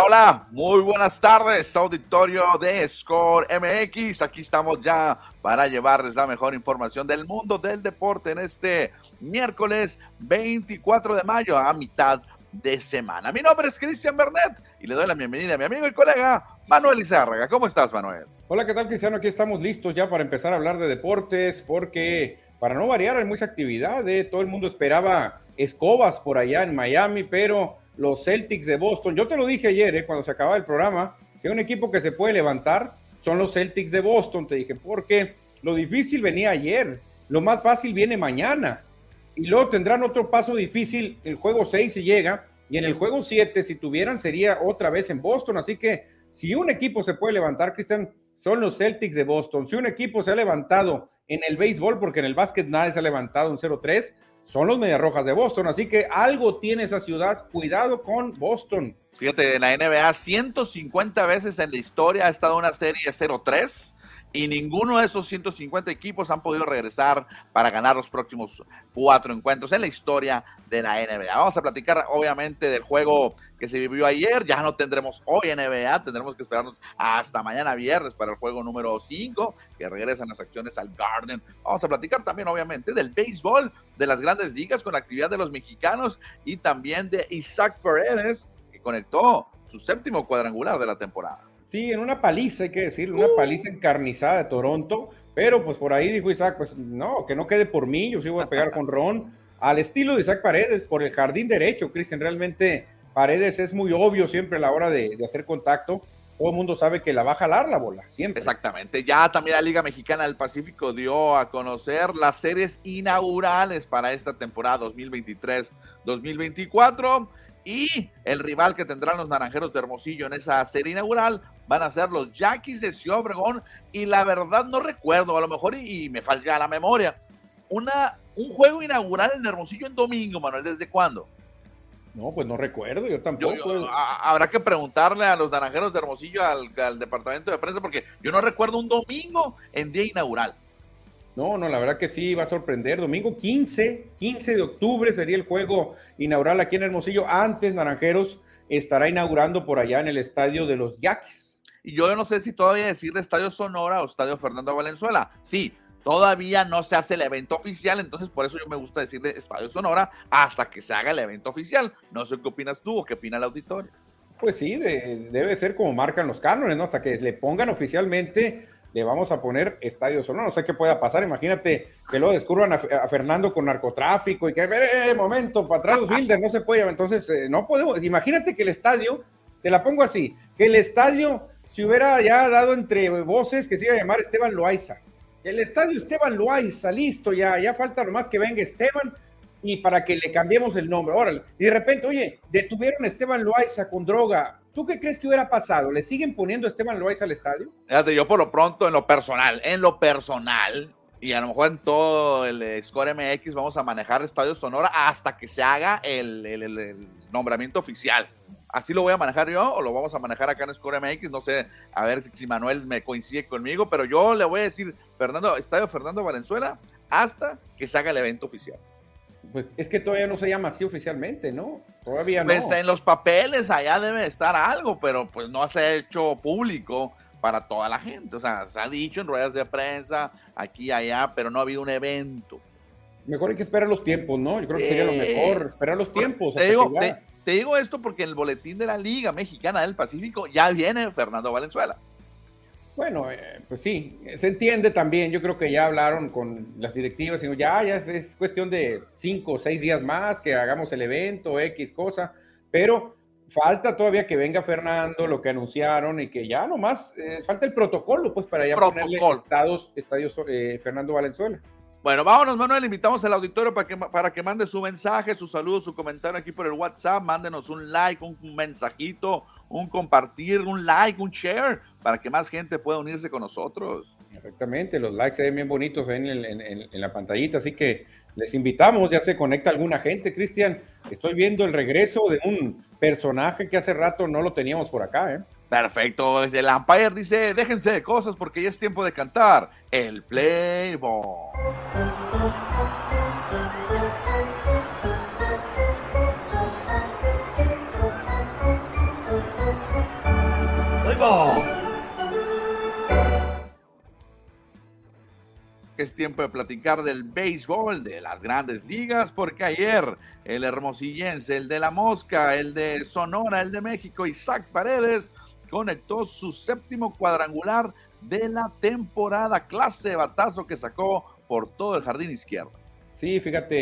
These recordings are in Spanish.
Hola, muy buenas tardes, auditorio de Score MX. Aquí estamos ya para llevarles la mejor información del mundo del deporte en este miércoles 24 de mayo a mitad de semana. Mi nombre es Cristian Bernet y le doy la bienvenida a mi amigo y colega Manuel Izárraga. ¿Cómo estás, Manuel? Hola, ¿qué tal, Cristiano? Aquí estamos listos ya para empezar a hablar de deportes porque para no variar hay mucha actividad. ¿eh? Todo el mundo esperaba escobas por allá en Miami, pero los Celtics de Boston. Yo te lo dije ayer, eh, cuando se acababa el programa, si hay un equipo que se puede levantar, son los Celtics de Boston, te dije, porque lo difícil venía ayer, lo más fácil viene mañana. Y luego tendrán otro paso difícil, el juego 6 si llega, y en el juego 7, si tuvieran, sería otra vez en Boston. Así que si un equipo se puede levantar, Cristian, son los Celtics de Boston. Si un equipo se ha levantado en el béisbol, porque en el básquet nadie se ha levantado en 0-3, son los Rojas de Boston. Así que algo tiene esa ciudad. Cuidado con Boston. Fíjate, en la NBA 150 veces en la historia ha estado una serie 0-3 y ninguno de esos 150 equipos han podido regresar para ganar los próximos cuatro encuentros en la historia de la NBA. Vamos a platicar obviamente del juego que se vivió ayer, ya no tendremos hoy NBA, tendremos que esperarnos hasta mañana viernes para el juego número 5, que regresan las acciones al Garden. Vamos a platicar también obviamente del béisbol, de las grandes ligas con la actividad de los mexicanos y también de Isaac Paredes, que conectó su séptimo cuadrangular de la temporada. Sí, en una paliza, hay que decirlo, una uh. paliza encarnizada de Toronto, pero pues por ahí dijo Isaac, pues no, que no quede por mí, yo sí voy a pegar con Ron, al estilo de Isaac Paredes, por el jardín derecho, Cristian, realmente Paredes es muy obvio siempre a la hora de, hacer contacto, todo el mundo sabe que la va a jalar la bola, siempre. Exactamente. Ya también la Liga Mexicana del Pacífico dio a conocer las series inaugurales para esta temporada 2023-2024. Y el rival que tendrán los naranjeros de Hermosillo en esa serie inaugural van a ser los Yaquis de Ciudad Obregón. Y la verdad no recuerdo, a lo mejor y, me falla la memoria, una, un juego inaugural en Hermosillo en domingo, Manuel, ¿desde cuándo? No, pues no recuerdo, yo tampoco. habrá que preguntarle a los naranjeros de Hermosillo, al, al, departamento de prensa, porque yo no recuerdo un domingo en día inaugural. No, no, la verdad que sí, va a sorprender. Domingo 15, 15 de octubre sería el juego inaugural aquí en Hermosillo. Antes, Naranjeros estará inaugurando por allá en el estadio de los Yaquis. Y yo no sé si todavía decirle Estadio Sonora o Estadio Fernando Valenzuela. Sí, todavía no se hace el evento oficial, entonces por eso yo me gusta decirle Estadio Sonora hasta que se haga el evento oficial. No sé qué opinas tú o qué opina el auditorio. Pues sí, debe ser como marcan los cánones, ¿no? Hasta que le pongan oficialmente le vamos a poner Estadio Sonora. No sé qué pueda pasar. Imagínate que luego descubran a, Fernando con narcotráfico y que, eh, momento, para atrás Wilder, no se puede. Entonces, eh, no podemos. Imagínate que el estadio, te la pongo así, que el estadio se hubiera ya dado entre voces que se iba a llamar Esteban Loaiza. El estadio Esteban Loaiza, listo, ya, ya falta nomás que venga Esteban y para que le cambiemos el nombre. Órale. Y de repente, oye, detuvieron a Esteban Loaiza con droga ¿Tú qué crees que hubiera pasado? ¿Le siguen poniendo a Esteban Loaiza al estadio? Fíjate, yo por lo pronto, en lo personal, en lo personal, y a lo mejor en todo el Score MX vamos a manejar Estadio Sonora hasta que se haga el, nombramiento oficial. Así lo voy a manejar yo o lo vamos a manejar acá en Score MX. No sé, a ver si Manuel me coincide conmigo, pero yo le voy a decir Fernando, Estadio Fernando Valenzuela hasta que se haga el evento oficial. Pues es que todavía no se llama así oficialmente, ¿no? Todavía no. Pues en los papeles allá debe estar algo, pero pues no se ha hecho público para toda la gente. O sea, se ha dicho en ruedas de prensa, aquí y allá, pero no ha habido un evento. Mejor hay que esperar los tiempos, ¿no? Yo creo que sería lo mejor, esperar los tiempos. Te digo, te digo esto porque en el boletín de la Liga Mexicana del Pacífico ya viene Fernando Valenzuela. Bueno, eh, pues sí, se entiende también. Yo creo que ya hablaron con las directivas, y ya, ya es, cuestión de cinco o seis días más que hagamos el evento, X cosa, pero falta todavía que venga Fernando, lo que anunciaron y que ya nomás eh, falta el protocolo, pues para ya ponerle estados, estadios eh, Fernando Valenzuela. Bueno, vámonos, Manuel. Invitamos al auditorio para que, para que mande su mensaje, su saludo, su comentario aquí por el WhatsApp. Mándenos un like, un, mensajito, un compartir, un like, un share, para que más gente pueda unirse con nosotros. Exactamente, los likes se ven bien bonitos en, en, la pantallita, así que les invitamos, ya se conecta alguna gente, Cristian. Estoy viendo el regreso de un personaje que hace rato no lo teníamos por acá, ¿eh? Perfecto, desde el Empire dice, déjense de cosas porque ya es tiempo de cantar el Playboy. Playboy. es tiempo de platicar del béisbol, de las grandes ligas, porque ayer el hermosillense, el de la Mosca, el de Sonora, el de México, Isaac Paredes, conectó su séptimo cuadrangular de la temporada, clase de batazo que sacó por todo el jardín izquierdo. Sí, fíjate,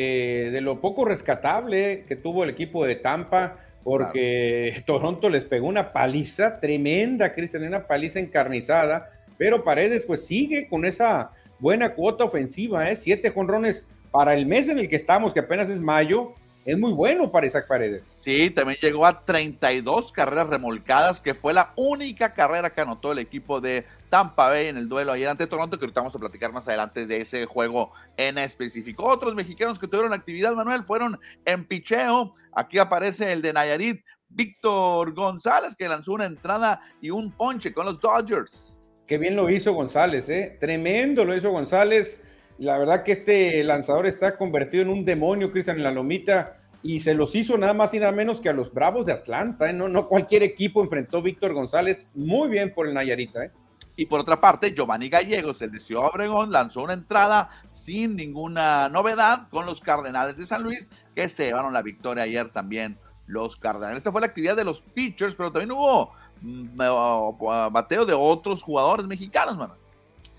de lo poco rescatable que tuvo el equipo de Tampa, porque Toronto les pegó una paliza tremenda, Cristian, una paliza encarnizada, pero Paredes pues sigue con esa buena cuota ofensiva, ¿eh? siete jonrones para el mes en el que estamos, que apenas es mayo, es muy bueno para Isaac Paredes. Sí, también llegó a 32 carreras remolcadas, que fue la única carrera que anotó el equipo de Tampa Bay en el duelo ayer ante Toronto, que ahorita vamos a platicar más adelante de ese juego en específico. Otros mexicanos que tuvieron actividad, Manuel, fueron en picheo. Aquí aparece el de Nayarit, Víctor González, que lanzó una entrada y un ponche con los Dodgers. Qué bien lo hizo González, ¿eh? Tremendo lo hizo González la verdad que este lanzador está convertido en un demonio, Cristian, en la lomita, y se los hizo nada más y nada menos que a los Bravos de Atlanta. ¿eh? No, no cualquier equipo enfrentó a Víctor González muy bien por el Nayarita. ¿eh? Y por otra parte, Giovanni Gallegos, el de Ciudad Obregón, lanzó una entrada sin ninguna novedad con los Cardenales de San Luis, que se llevaron la victoria ayer también los Cardenales. Esta fue la actividad de los pitchers, pero también hubo mm, bateo de otros jugadores mexicanos, mano.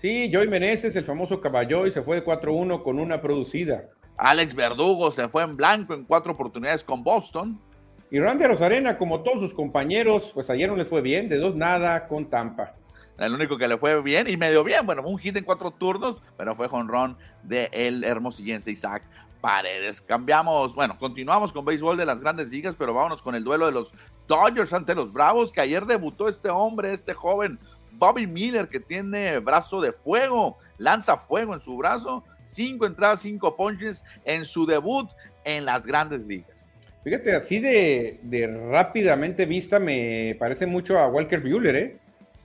Sí, Joey Meneses, el famoso y se fue de 4-1 con una producida. Alex Verdugo se fue en blanco en cuatro oportunidades con Boston. Y Randy Rosarena, como todos sus compañeros, pues ayer no les fue bien, de dos nada con Tampa. El único que le fue bien y medio bien, bueno, un hit en cuatro turnos, pero fue jonrón de el hermosillense Isaac Paredes. Cambiamos, bueno, continuamos con béisbol de las grandes ligas, pero vámonos con el duelo de los Dodgers ante los Bravos, que ayer debutó este hombre, este joven Bobby Miller, que tiene brazo de fuego, lanza fuego en su brazo, cinco entradas, cinco punches en su debut en las grandes ligas. Fíjate, así de, rápidamente vista me parece mucho a Walker Bueller, ¿eh?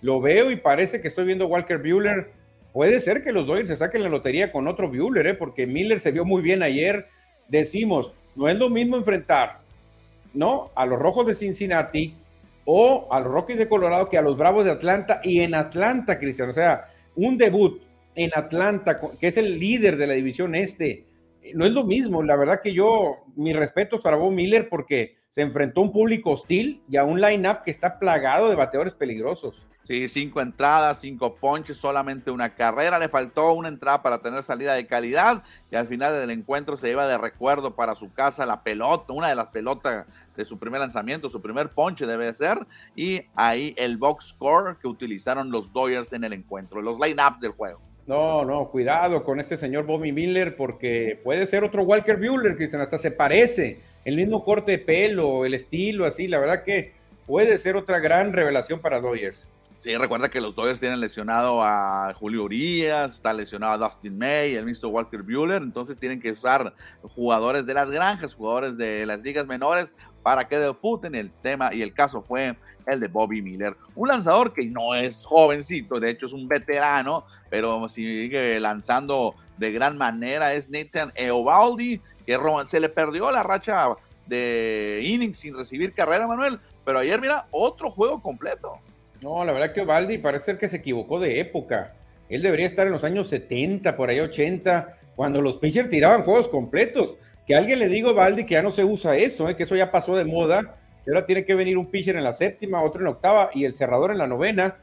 Lo veo y parece que estoy viendo Walker Bueller. Puede ser que los Dodgers se saquen la lotería con otro Bueller, ¿eh? Porque Miller se vio muy bien ayer. Decimos, no es lo mismo enfrentar, ¿no? A los Rojos de Cincinnati o a los Rockies de Colorado que a los Bravos de Atlanta y en Atlanta, Cristian. O sea, un debut en Atlanta, que es el líder de la división este, no es lo mismo. La verdad que yo, mis respetos para Bob Miller porque se enfrentó a un público hostil y a un line-up que está plagado de bateadores peligrosos. Sí, cinco entradas, cinco ponches, solamente una carrera. Le faltó una entrada para tener salida de calidad y al final del encuentro se lleva de recuerdo para su casa la pelota, una de las pelotas de su primer lanzamiento, su primer ponche debe ser. Y ahí el box score que utilizaron los Dodgers en el encuentro, los line-ups del juego. No, no, cuidado con este señor Bobby Miller porque puede ser otro Walker Bueller, que hasta se parece. El mismo corte de pelo, el estilo, así. La verdad que puede ser otra gran revelación para Dodgers. Sí, recuerda que los Dodgers tienen lesionado a Julio Urias, está lesionado a Dustin May, el mismo Walker Bueller, entonces tienen que usar jugadores de las granjas, jugadores de las ligas menores para que debuten el tema y el caso fue el de Bobby Miller, un lanzador que no es jovencito, de hecho es un veterano, pero sigue lanzando de gran manera es Nathan Eovaldi, que se le perdió la racha de innings sin recibir carrera, Manuel, pero ayer mira otro juego completo. No, la verdad que Ovaldi parece ser que se equivocó de época. Él debería estar en los años 70, por ahí 80, cuando los pitchers tiraban juegos completos. Que alguien le diga a Ovaldi que ya no se usa eso, ¿eh? que eso ya pasó de moda, que ahora tiene que venir un pitcher en la séptima, otro en la octava y el cerrador en la novena.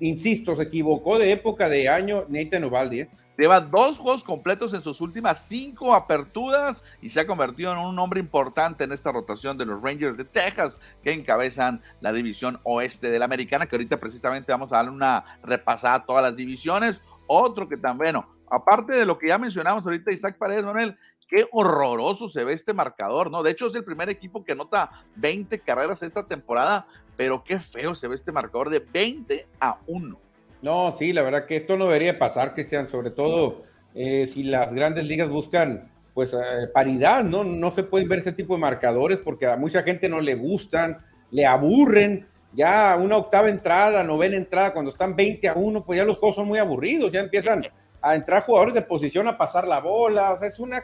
Insisto, se equivocó de época, de año Nathan Ovaldi. ¿eh? Lleva dos juegos completos en sus últimas cinco aperturas y se ha convertido en un hombre importante en esta rotación de los Rangers de Texas que encabezan la división oeste de la americana, que ahorita precisamente vamos a darle una repasada a todas las divisiones. Otro que también, bueno, aparte de lo que ya mencionamos ahorita, Isaac Paredes, Manuel, qué horroroso se ve este marcador, ¿no? De hecho, es el primer equipo que anota 20 carreras esta temporada, pero qué feo se ve este marcador de 20 a 1. No, sí, la verdad que esto no debería pasar, Cristian, sobre todo eh, si las grandes ligas buscan pues eh, paridad, ¿no? No se pueden ver ese tipo de marcadores porque a mucha gente no le gustan, le aburren. Ya una octava entrada, novena entrada, cuando están 20 a 1, pues ya los juegos son muy aburridos, ya empiezan a entrar jugadores de posición a pasar la bola, o sea, es una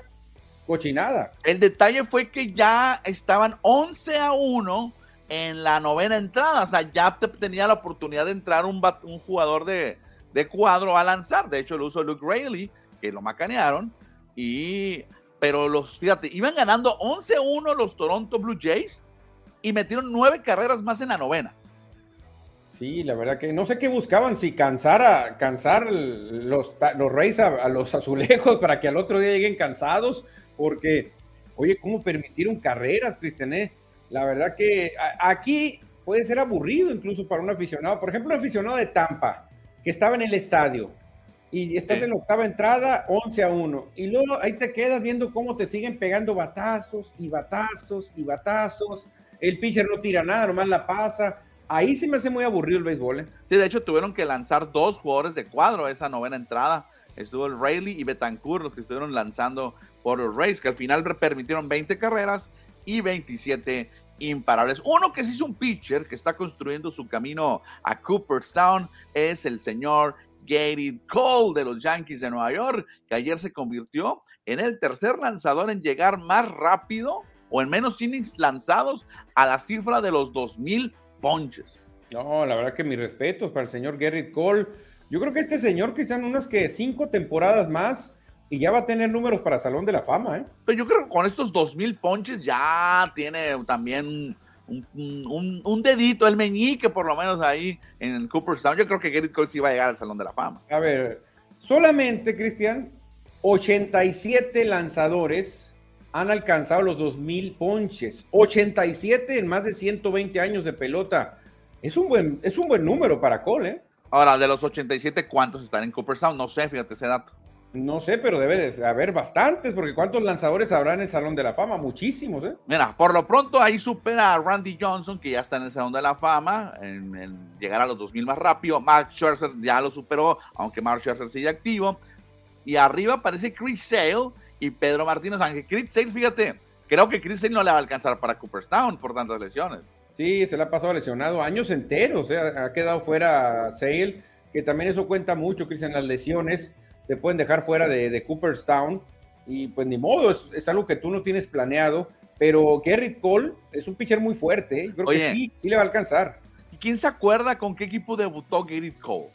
cochinada. El detalle fue que ya estaban 11 a 1 en la novena entrada. O sea, ya tenía la oportunidad de entrar un, jugador de, cuadro a lanzar. De hecho, lo usó Luke Rayleigh, que lo macanearon. Y, pero los, fíjate, iban ganando 11-1 los Toronto Blue Jays y metieron nueve carreras más en la novena. Sí, la verdad que no sé qué buscaban, si cansar a cansar los, los Reyes a, los azulejos para que al otro día lleguen cansados, porque, oye, ¿cómo permitieron carreras, Cristiané? La verdad que aquí puede ser aburrido incluso para un aficionado. Por ejemplo, un aficionado de Tampa, que estaba en el estadio, y estás en la octava entrada, 11 a 1. Y luego ahí te quedas viendo cómo te siguen pegando batazos y batazos y batazos. El pitcher no tira nada, nomás la pasa. Ahí sí me hace muy aburrido el béisbol. ¿eh? Sí, de hecho tuvieron que lanzar dos jugadores de cuadro esa novena entrada. Estuvo el Rayleigh y Betancourt los que estuvieron lanzando por los Rays, que al final permitieron 20 carreras y 27 imparables. Uno que sí es un pitcher que está construyendo su camino a Cooperstown es el señor Gary Cole de los Yankees de Nueva York, que ayer se convirtió en el tercer lanzador en llegar más rápido o en menos innings lanzados a la cifra de los 2000 ponches. No, la verdad que mis respetos para el señor Gary Cole. Yo creo que este señor quizá en unas que cinco temporadas más y ya va a tener números para Salón de la Fama, ¿eh? Pero yo creo que con estos dos mil ponches ya tiene también un, un, dedito, el meñique por lo menos ahí en Cooperstown. Yo creo que Gary Cole sí va a llegar al Salón de la Fama. A ver, solamente, Cristian, 87 lanzadores han alcanzado los 2.000 ponches, 87 en más de 120 años de pelota. Es un buen, es un buen número para Cole, ¿eh? Ahora, de los 87, ¿cuántos están en Cooperstown? No sé, fíjate ese dato. No sé, pero debe de haber bastantes, porque ¿cuántos lanzadores habrá en el Salón de la Fama? Muchísimos, ¿eh? Mira, por lo pronto ahí supera a Randy Johnson, que ya está en el Salón de la Fama, en, llegar a los 2000 más rápido. Mark Scherzer ya lo superó, aunque Mark Scherzer sigue activo. Y arriba aparece Chris Sale, y Pedro Martínez, aunque Chris Sale, fíjate, creo que Chris Sale no le va a alcanzar para Cooperstown por tantas lesiones. Sí, se le ha pasado lesionado años enteros, o sea, ha quedado fuera Sale, que también eso cuenta mucho, Cristian, las lesiones te pueden dejar fuera de, Cooperstown y pues ni modo, es, algo que tú no tienes planeado, pero Gerrit Cole es un pitcher muy fuerte, ¿eh? creo que sí, sí le va a alcanzar. ¿Y quién se acuerda con qué equipo debutó Gerrit Cole?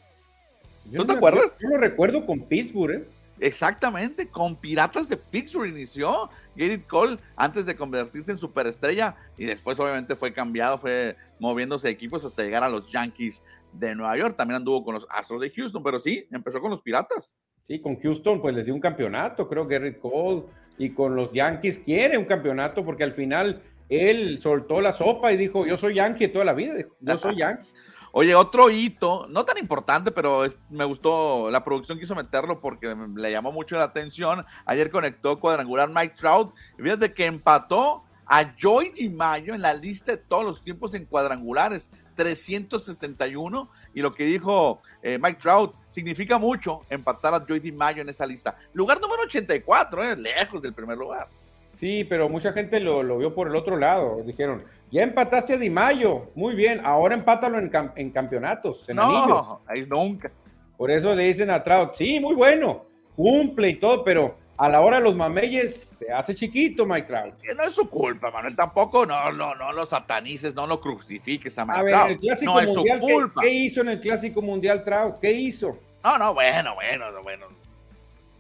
¿No te acuerdas? Yo lo recuerdo con Pittsburgh, ¿eh? Exactamente, con Piratas de Pittsburgh inició Gerrit Cole antes de convertirse en superestrella y después obviamente fue cambiado, fue moviéndose de equipos hasta llegar a los Yankees de Nueva York. También anduvo con los Astros de Houston, pero sí, empezó con los Piratas. Sí, con Houston pues les dio un campeonato, creo Gerrit Cole, y con los Yankees quiere un campeonato porque al final él soltó la sopa y dijo, yo soy Yankee toda la vida, yo soy Yankee. Oye, otro hito, no tan importante, pero me gustó, la producción quiso meterlo porque le llamó mucho la atención. Ayer conectó cuadrangular Mike Trout y fíjate que empató a Joy DiMaggio en la lista de todos los tiempos en cuadrangulares, 361. Y lo que dijo eh, Mike Trout significa mucho empatar a Joy DiMaggio en esa lista. Lugar número 84, es eh, lejos del primer lugar. Sí, pero mucha gente lo, lo, vio por el otro lado. Dijeron, ya empataste a Di Mayo, muy bien, ahora empátalo en, en campeonatos, en no, ahí nunca. Por eso le dicen a Trout, sí, muy bueno, cumple y todo, pero a la hora de los mameyes se hace chiquito, Mike Trout. no es su culpa, Manuel, tampoco, no, no, no lo satanices, no lo crucifiques a Mike a ver, El clásico no mundial, es su culpa. ¿qué, ¿qué, hizo en el Clásico Mundial Trout? ¿Qué hizo? No, no, bueno, bueno, bueno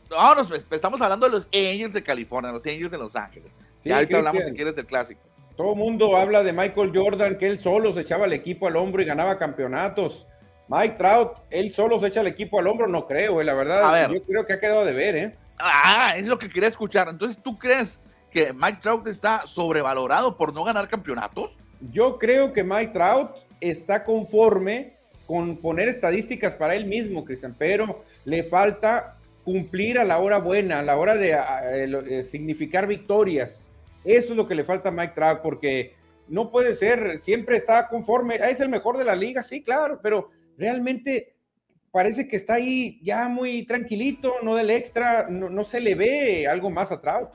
no, estamos hablando de los Angels de California, los Angels de Los Ángeles. ya ahorita hablamos si quieres del clásico. Todo el mundo habla de Michael Jordan, que él solo se echaba el equipo al hombro y ganaba campeonatos. Mike Trout, él solo se echa el equipo al hombro, no creo, eh, la verdad. yo creo que ha quedado de ver, ¿eh? Ah, es lo que quería escuchar. Entonces, ¿tú crees que Mike Trout está sobrevalorado por no ganar campeonatos? Yo creo que Mike Trout está conforme con poner estadísticas para él mismo, Cristian, pero le falta cumplir a la hora buena, a la hora de eh, significar victorias. Eso es lo que le falta a Mike Trout, porque no puede ser, siempre está conforme, es el mejor de la liga, sí, claro, pero realmente parece que está ahí ya muy tranquilito, no del extra, no, no se le ve algo más a Trout.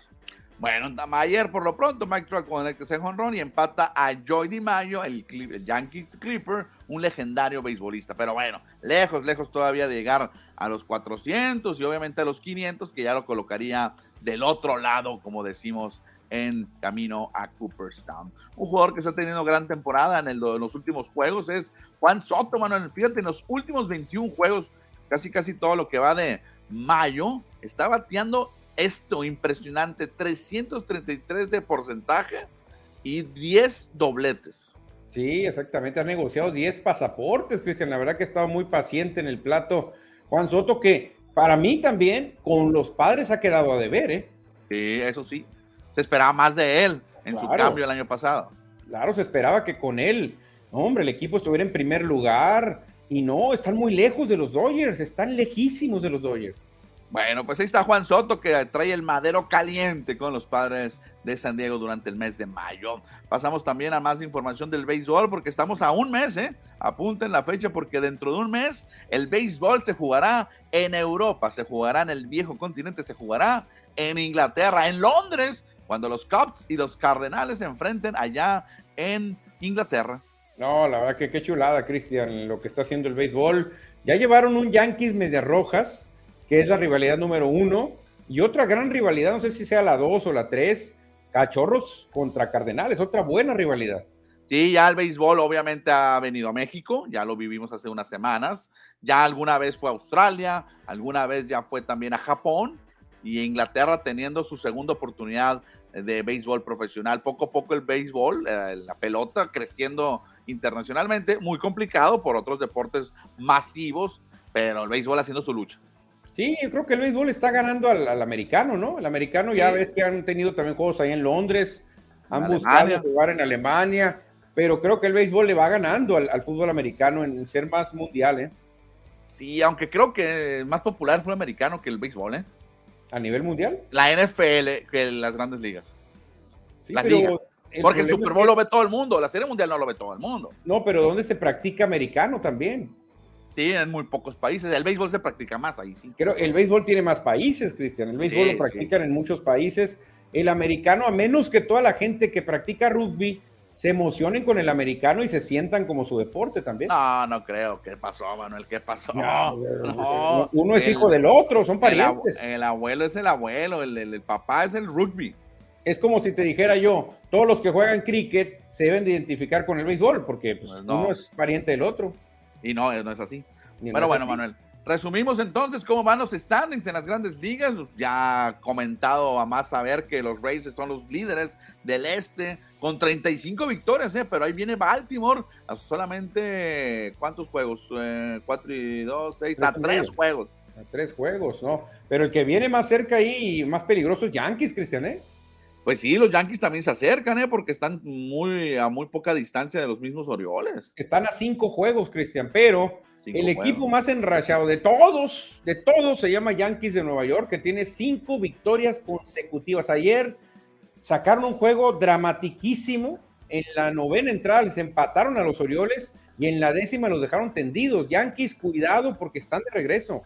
Bueno, ayer por lo pronto Mike Trout con el que se honrón y empata a Joy DiMaggio, el, el Yankee Clipper, un legendario beisbolista. Pero bueno, lejos, lejos todavía de llegar a los 400 y obviamente a los 500, que ya lo colocaría del otro lado, como decimos, en camino a Cooperstown. Un jugador que está teniendo gran temporada en, el, en los últimos juegos es Juan Soto, Manuel. Fíjate, en los últimos 21 juegos, casi casi todo lo que va de, mayo está bateando esto impresionante, 333 de porcentaje y 10 dobletes. Sí, exactamente, ha negociado 10 pasaportes, Cristian, la verdad que ha estado muy paciente en el plato. Juan Soto, que para mí también con los padres ha quedado a deber, ¿eh? Sí, eso sí, se esperaba más de él en su cambio el año pasado. Claro, se esperaba que con él, hombre, el equipo estuviera en primer lugar, y no, están muy lejos de los Dodgers, están lejísimos de los Dodgers. Bueno, pues ahí está Juan Soto que trae el madero caliente con los padres de San Diego durante el mes de mayo. Pasamos también a más información del béisbol porque estamos a un mes, ¿eh? Apunten la fecha porque dentro de un mes el béisbol se jugará en Europa, se jugará en el viejo continente, se jugará en Inglaterra, en Londres, cuando los Cubs y los Cardenales se enfrenten allá en Inglaterra. No, la verdad que qué chulada, Cristian, lo que está haciendo el béisbol. Ya llevaron un Yankees Medias Rojas, que es la rivalidad número uno, y otra gran rivalidad, no sé si sea la dos o la tres, Cachorros contra Cardenales, otra buena rivalidad. Sí, ya el béisbol obviamente ha venido a México, ya lo vivimos hace unas semanas, ya alguna vez fue a Australia, alguna vez ya fue también a Japón y Inglaterra teniendo su segunda oportunidad de béisbol profesional. Poco a poco el béisbol, eh, la pelota creciendo internacionalmente, muy complicado por otros deportes masivos, pero el béisbol haciendo su lucha. Sí, yo creo que el béisbol está ganando al, americano, ¿no? El americano ya ves que han tenido también juegos ahí en Londres, han buscado jugar en Alemania, pero creo que el béisbol le va ganando al, fútbol americano en ser más mundial, ¿eh? Sí, aunque creo que más popular el fútbol americano que el béisbol, ¿eh? ¿A nivel mundial? La NFL que las grandes ligas. Sí, las ligas. Porque el Super Bowl lo ve todo el mundo, la Serie Mundial no lo ve todo el mundo. No, pero ¿dónde se practica americano también? Sí, en muy pocos países. El béisbol se practica más ahí, sí. Creo el béisbol tiene más países, Cristian. El béisbol lo practican en muchos países. El americano, a menos que toda la gente que practica rugby se emocionen con el americano y se sientan como su deporte también. No, no creo. ¿Qué pasó, Manuel? ¿Qué pasó? No, uno es hijo del otro, son parientes. El, abuelo es el abuelo, el, el, papá es el rugby. Es como si te dijera yo, todos los que juegan cricket se deben de identificar con el béisbol, porque pues, pues uno es pariente del otro. Y no, no es así. Pero bueno, Manuel, resumimos entonces cómo van los standings en las grandes ligas. Ya comentado a más saber que los Rays son los líderes del este con 35 victorias, ¿eh? pero ahí viene Baltimore a solamente, ¿cuántos juegos? Eh, cuatro y dos, seis, a tres juegos. A tres juegos, ¿no? Pero el que viene más cerca ahí y más peligroso es Yankees, Cristian, ¿eh? Pues sí, los Yankees también se acercan, ¿eh? Porque están muy a muy poca distancia de los mismos Orioles. Están a cinco juegos, Cristian, pero el equipo más enrachado de todos, de todos, se llama Yankees de Nueva York, que tiene cinco victorias consecutivas. Ayer sacaron un juego dramatiquísimo. En la novena entrada les empataron a los Orioles y en la décima los dejaron tendidos. Yankees, cuidado porque están de regreso.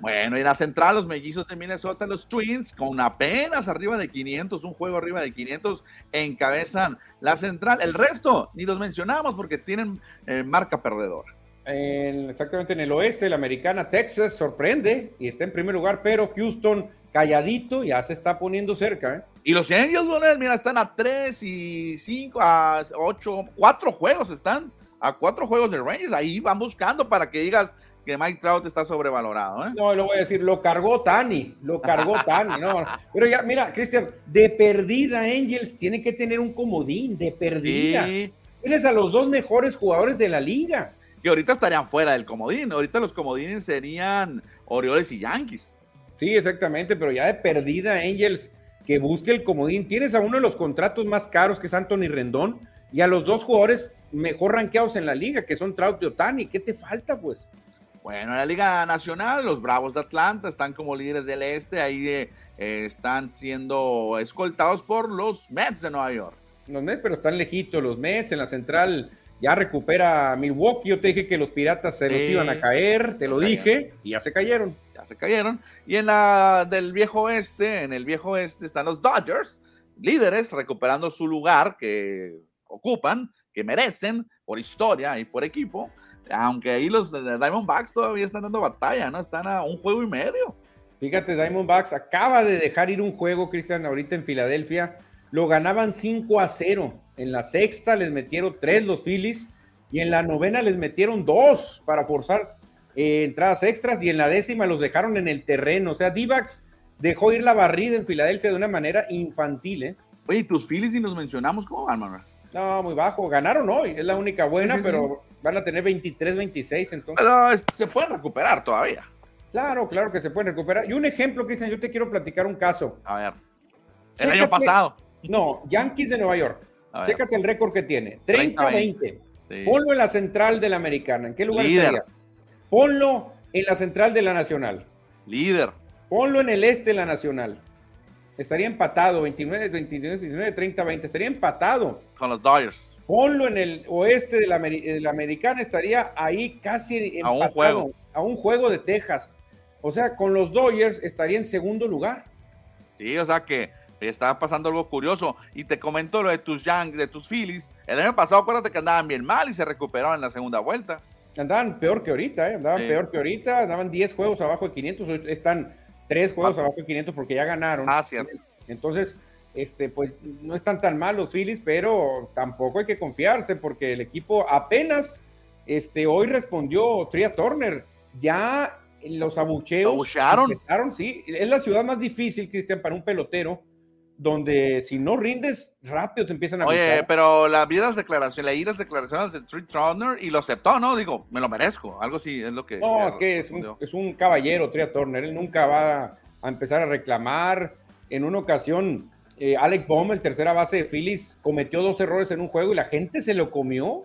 Bueno, y la central, los mellizos de Minnesota, los Twins, con apenas arriba de 500, un juego arriba de 500, encabezan la central. El resto, ni los mencionamos porque tienen eh, marca perdedora. Exactamente en el oeste, la americana Texas sorprende y está en primer lugar, pero Houston calladito ya se está poniendo cerca. ¿eh? Y los Angels, bueno, mira, están a 3 y 5, a 8, 4 juegos están, a 4 juegos de Rangers. Ahí van buscando para que digas, que Mike Trout está sobrevalorado. ¿eh? No, lo voy a decir, lo cargó Tani, lo cargó Tani, no. Pero ya, mira, Cristian, de perdida Angels tiene que tener un comodín, de perdida. Tienes a los dos mejores jugadores de la liga. Que ahorita estarían fuera del comodín, ahorita los comodines serían Orioles y Yankees. Sí, exactamente, pero ya de perdida Angels que busque el comodín. Tienes a uno de los contratos más caros que es Anthony Rendón y a los dos jugadores mejor rankeados en la liga, que son Trout y Otani. ¿Qué te falta, pues? Bueno, en la Liga Nacional, los Bravos de Atlanta están como líderes del este, ahí eh, están siendo escoltados por los Mets de Nueva York. Los Mets, pero están lejitos, los Mets en la central ya recupera Milwaukee, yo te dije que los Piratas se los iban a caer, te lo dije, y ya se cayeron. Ya se cayeron. Y en la del viejo oeste, en el viejo oeste están los Dodgers, líderes, recuperando su lugar que ocupan, que merecen por historia y por equipo aunque ahí los Diamondbacks todavía están dando batalla, ¿no? Están a un juego y medio. Fíjate, Diamondbacks acaba de dejar ir un juego, Cristian, ahorita en Filadelfia. Lo ganaban 5 a 0. En la sexta les metieron 3 los Phillies y en la novena les metieron 2 para forzar eh, entradas extras y en la décima los dejaron en el terreno. O sea, Divax dejó ir la barrida en Filadelfia de una manera infantil. ¿eh? Oye, tus Phillies, y nos mencionamos, ¿cómo van, Manuel? No, muy bajo. Ganaron hoy, es la única buena, pero van a tener 23-26 entonces. Pero se pueden recuperar todavía. Claro, claro que se pueden recuperar. Y un ejemplo, Cristian, yo te quiero platicar un caso. A ver. El año pasado. No, Yankees de Nueva York. Chécate el récord que tiene. 30-20. Ponlo en la central de la americana. ¿En qué lugar Líder. Ponlo en la central de la nacional. Líder. Ponlo en el este de la nacional. Estaría empatado, 29, 29, 19, 30, 20. Estaría empatado. Con los Dodgers. Ponlo en el oeste de la, americana, estaría ahí casi empatado. A un juego. A un juego de Texas. O sea, con los Dodgers estaría en segundo lugar. Sí, o sea que estaba pasando algo curioso. Y te comento lo de tus Yankees, de tus Phillies. El año pasado, acuérdate que andaban bien mal y se recuperaron en la segunda vuelta. Andaban peor que ahorita, ¿eh? Andaban peor que ahorita. Andaban 10 juegos abajo de 500. Están 3 juegos abajo de 500 porque ya ganaron. Ah, cierto. Entonces, este, pues no están tan mal los Phillies, pero tampoco hay que confiarse porque el equipo apenas este, hoy respondió Tria Turner. Ya los abucheos. ¿Abuchearon? sí. Es la ciudad más difícil, Cristian, para un pelotero donde si no rindes rápido te empiezan a Oye, pero la vida las declaraciones, leí las declaraciones de Street Turner y lo aceptó, ¿no? Digo, me lo merezco, algo así es lo que... No, es que es un, es un, caballero, Tria Turner, él nunca va a empezar a reclamar. En una ocasión, eh, Alec Baum, el tercera base de Phillies, cometió dos errores en un juego y la gente se lo comió.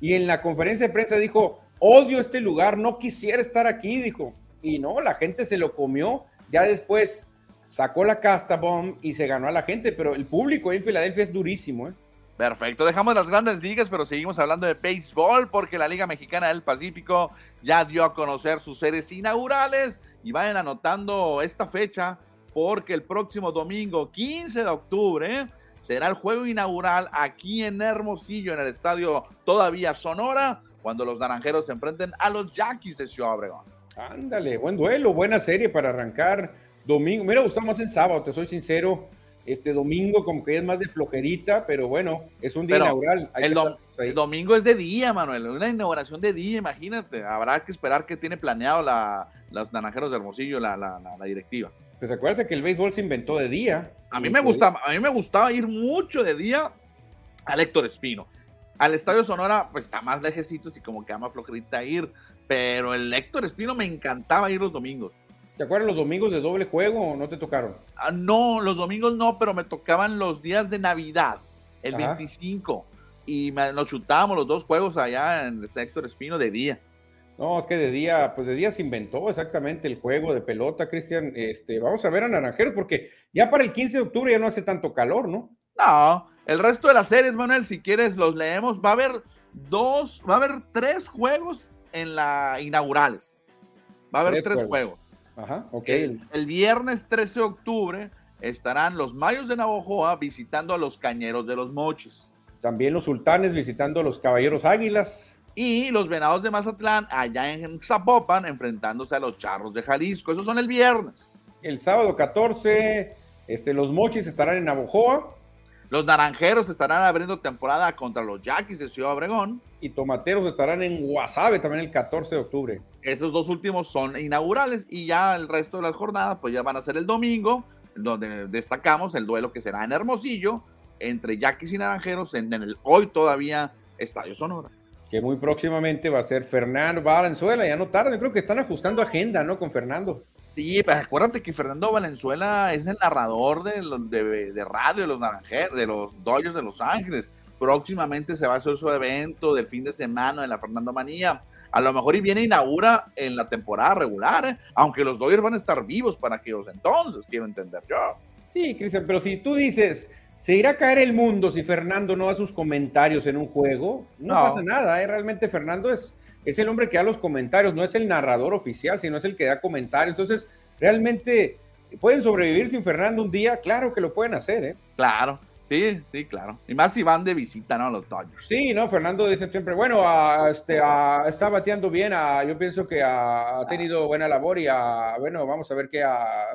Y en la conferencia de prensa dijo, odio este lugar, no quisiera estar aquí, dijo. Y no, la gente se lo comió. Ya después sacó la casta bomb y se ganó a la gente, pero el público en Filadelfia es durísimo, ¿eh? Perfecto, dejamos las grandes ligas, pero seguimos hablando de béisbol porque la Liga Mexicana del Pacífico ya dio a conocer sus series inaugurales y vayan anotando esta fecha porque el próximo domingo 15 de octubre será el juego inaugural aquí en Hermosillo, en el estadio todavía Sonora, cuando los naranjeros se enfrenten a los Yaquis de Ciudad Obregón. Ándale, buen duelo, buena serie para arrancar Domingo, me gustado más en sábado, te soy sincero. Este domingo como que es más de flojerita, pero bueno, es un día inaugural. El, domingo es de día, Manuel, una inauguración de día, imagínate. Habrá que esperar que tiene planeado la, los naranjeros de Hermosillo, la, la, la, directiva. Pues acuérdate que el béisbol se inventó de día. A mí me gustaba, a mí me gustaba ir mucho de día al Héctor Espino. Al Estadio Sonora, pues está más lejecitos y como que ama flojerita ir, pero el Héctor Espino me encantaba ir los domingos. ¿Te acuerdas los domingos de doble juego o no te tocaron? Ah, no, los domingos no, pero me tocaban los días de Navidad, el 25. Y me, nos chutábamos los dos juegos allá en el Héctor Espino de día. No, es que de día, pues de día se inventó exactamente el juego de pelota, Cristian. Este, vamos a ver a Naranjero, porque ya para el 15 de octubre ya no hace tanto calor, ¿no? No, el resto de las series, Manuel, si quieres los leemos. Va a haber dos, va a haber tres juegos en la inaugurales. Va a haber tres, juegos. Ajá, el, viernes 13 de octubre estarán los Mayos de Navojoa visitando a los Cañeros de los Mochis. También los Sultanes visitando a los Caballeros Águilas. Y los Venados de Mazatlán allá en Zapopan enfrentándose a los Charros de Jalisco. Esos son el viernes. El sábado 14, este, los Mochis estarán en Navojoa. Los Naranjeros estarán abriendo temporada contra los Yaquis de Ciudad Obregón. Y Tomateros estarán en Guasave también el 14 de octubre. Esos dos últimos son inaugurales y ya el resto de las jornadas pues ya van a ser el domingo, donde destacamos el duelo que será en Hermosillo entre Yaquis y Naranjeros en, el hoy todavía Estadio Sonora. Que muy próximamente va a ser Fernando Valenzuela, ya no tarde, creo que están ajustando agenda, ¿no? Con Fernando. Sí, pero acuérdate que Fernando Valenzuela es el narrador de, de, de radio de los Naranjeros, de los Dodgers de Los Ángeles. Próximamente se va a hacer su evento del fin de semana de la Fernando Manía. A lo mejor y viene inaugura en la temporada regular, ¿eh? aunque los Dodgers van a estar vivos para aquellos entonces, quiero entender yo. Sí, Cristian, pero si tú dices, se irá a caer el mundo si Fernando no da sus comentarios en un juego, no, pasa nada, ¿eh? realmente Fernando es es el hombre que da los comentarios, no es el narrador oficial, sino es el que da comentarios. Entonces, realmente, ¿pueden sobrevivir sin Fernando un día? Claro que lo pueden hacer, ¿eh? Claro. Sí, sí, claro. Y más si van de visita, ¿no? Los Dodgers. Sí, no, Fernando dice siempre, bueno, este, está bateando bien, yo pienso que ha, tenido buena labor y bueno, vamos a ver qué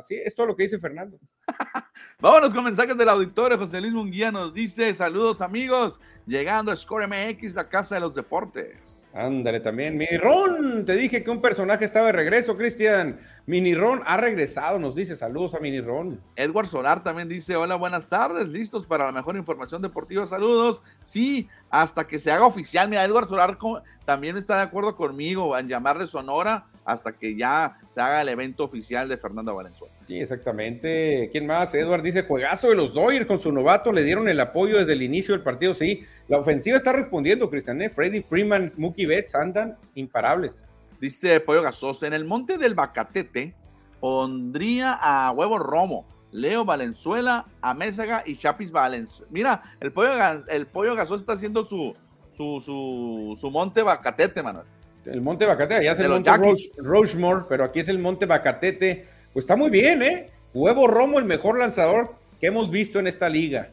sí, es todo lo que dice Fernando. Vámonos con mensajes del auditorio. José Luis Munguía nos dice, saludos amigos, llegando a Score MX, la casa de los deportes. Ándale también. Mini Ron, te dije que un personaje estaba de regreso, Cristian. Mini Ron ha regresado, nos dice saludos a Mini Ron. Edward Solar también dice: Hola, buenas tardes, listos para la mejor información deportiva. Saludos. Sí, hasta que se haga oficial. Mira, Edward Solar también está de acuerdo conmigo en llamarle Sonora hasta que ya se haga el evento oficial de Fernando Valenzuela. Sí, exactamente. ¿Quién más? Edward dice, juegazo de los Dodgers con su novato, le dieron el apoyo desde el inicio del partido. Sí, la ofensiva está respondiendo, Cristian. ¿eh? Freddy Freeman, Mookie Betts andan imparables. Dice Pollo Gasos, en el monte del Bacatete pondría a Huevo Romo, Leo Valenzuela, a Mésaga y Chapis Valenzuela. Mira, el Pollo, el pollo Gasos está haciendo su, su, su, su monte Bacatete, Manuel. El monte Bacatete, ya es el monte Rochemore, pero aquí es el monte Bacatete pues está muy bien, ¿eh? Huevo Romo, el mejor lanzador que hemos visto en esta liga.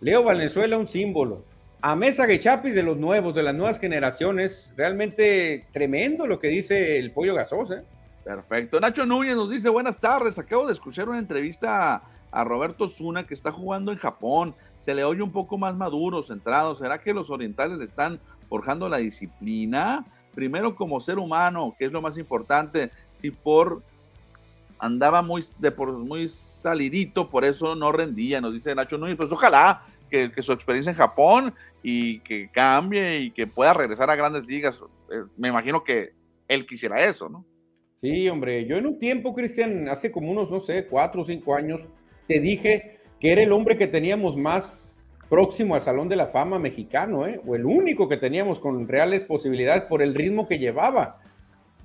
Leo Valenzuela, un símbolo. A Mesa de los nuevos, de las nuevas generaciones. Realmente tremendo lo que dice el pollo gasoso, ¿eh? Perfecto. Nacho Núñez nos dice: Buenas tardes. Acabo de escuchar una entrevista a, Roberto Zuna que está jugando en Japón. Se le oye un poco más maduro, centrado. ¿Será que los orientales están forjando la disciplina? Primero, como ser humano, que es lo más importante. Si por andaba muy, de por, muy salidito, por eso no rendía, nos dice Nacho Núñez. Pues ojalá que, su experiencia en Japón y que cambie y que pueda regresar a grandes ligas. Eh, me imagino que él quisiera eso, ¿no? Sí, hombre, yo en un tiempo, Cristian, hace como unos, no sé, cuatro o cinco años, te dije que era el hombre que teníamos más próximo al Salón de la Fama mexicano, ¿eh? o el único que teníamos con reales posibilidades por el ritmo que llevaba.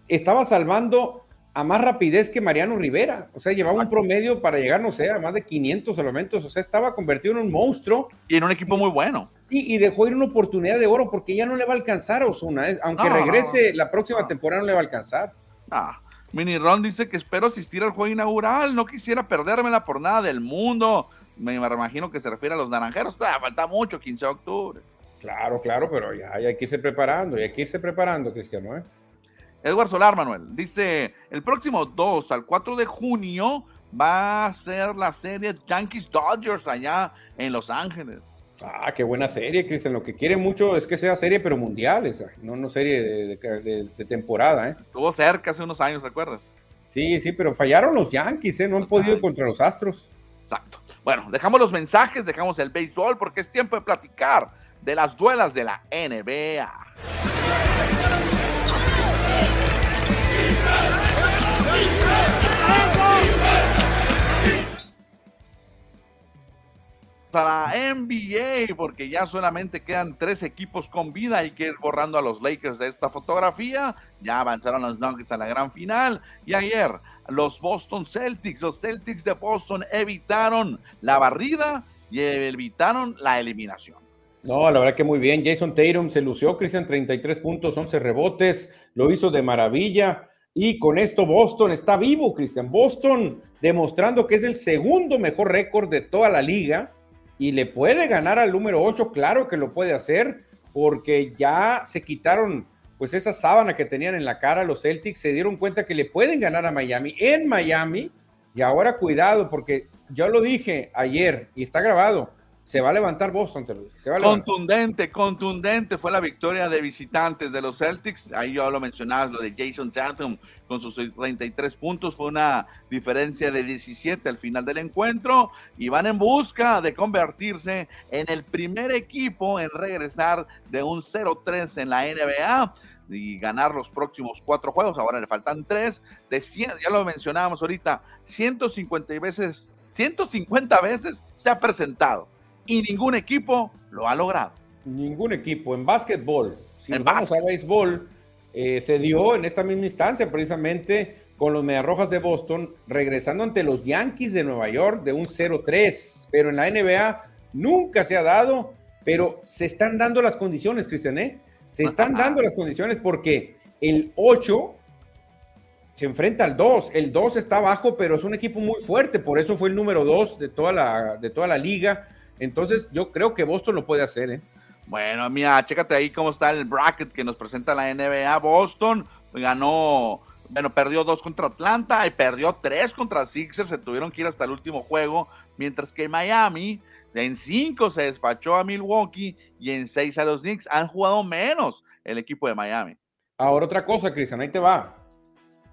Estaba salvando a más rapidez que Mariano Rivera. O sea, llevaba un promedio para llegar, no sé, a más de 500 elementos. O sea, estaba convertido en un monstruo. Y en un equipo muy bueno. Sí, y dejó ir una oportunidad de oro porque ya no le va a alcanzar a Osuna. ¿eh? Aunque regrese la próxima temporada, no le va a alcanzar. Ah, Mini Ron dice que espero asistir al juego inaugural. No quisiera perdérmela por nada del mundo. Me imagino que se refiere a los naranjeros. Ah, falta mucho, 15 de octubre. Claro, claro, pero ya, ya hay que irse preparando, ya hay que irse preparando, Cristiano, ¿eh? Edward Solar, Manuel, dice, el próximo 2 al 4 de junio va a ser la serie Yankees Dodgers allá en Los Ángeles. Ah, qué buena serie, Cristian. Lo que quiere mucho es que sea serie, pero mundial, esa, no, no serie de, temporada. ¿eh? Estuvo cerca hace unos años, ¿recuerdas? Sí, sí, pero fallaron los Yankees, ¿eh? no han podido contra los Astros. Exacto. Bueno, dejamos los mensajes, dejamos el béisbol, porque es tiempo de platicar de las duelas de la NBA. Para NBA, porque ya solamente quedan tres equipos con vida, hay que ir borrando a los Lakers de esta fotografía, ya avanzaron los Nuggets a la gran final, y ayer los Boston Celtics, los Celtics de Boston evitaron la barrida y evitaron la eliminación. No, la verdad que muy bien. Jason Tatum se lució, Cristian, 33 puntos, 11 rebotes, lo hizo de maravilla. Y con esto Boston está vivo, Cristian. Boston demostrando que es el segundo mejor récord de toda la liga y le puede ganar al número 8, claro que lo puede hacer, porque ya se quitaron pues esa sábana que tenían en la cara los Celtics, se dieron cuenta que le pueden ganar a Miami en Miami y ahora cuidado porque yo lo dije ayer y está grabado se va a levantar Boston, te contundente, contundente fue la victoria de visitantes de los Celtics. Ahí yo lo mencionaba, lo de Jason Tatum con sus 33 puntos. Fue una diferencia de 17 al final del encuentro y van en busca de convertirse en el primer equipo en regresar de un 0-3 en la NBA y ganar los próximos cuatro juegos. Ahora le faltan tres. De 100, ya lo mencionábamos ahorita, 150 veces, 150 veces se ha presentado y ningún equipo lo ha logrado. Ningún equipo. En básquetbol, si vamos a béisbol, eh, se dio en esta misma instancia precisamente con los Mediarrojas de Boston, regresando ante los Yankees de Nueva York de un 0-3. Pero en la NBA nunca se ha dado, pero se están dando las condiciones, Cristian, ¿eh? Se están dando las condiciones porque el 8 se enfrenta al 2. El 2 está abajo, pero es un equipo muy fuerte, por eso fue el número 2 de toda la, de toda la liga. Entonces, yo creo que Boston lo puede hacer, ¿eh? Bueno, mira, chécate ahí cómo está el bracket que nos presenta la NBA. Boston ganó, bueno, perdió dos contra Atlanta y perdió tres contra Sixers. Se tuvieron que ir hasta el último juego, mientras que Miami En cinco se despachó a Milwaukee y en seis a los Knicks. Han jugado menos el equipo de Miami. Ahora otra cosa, Cristian, ahí te va.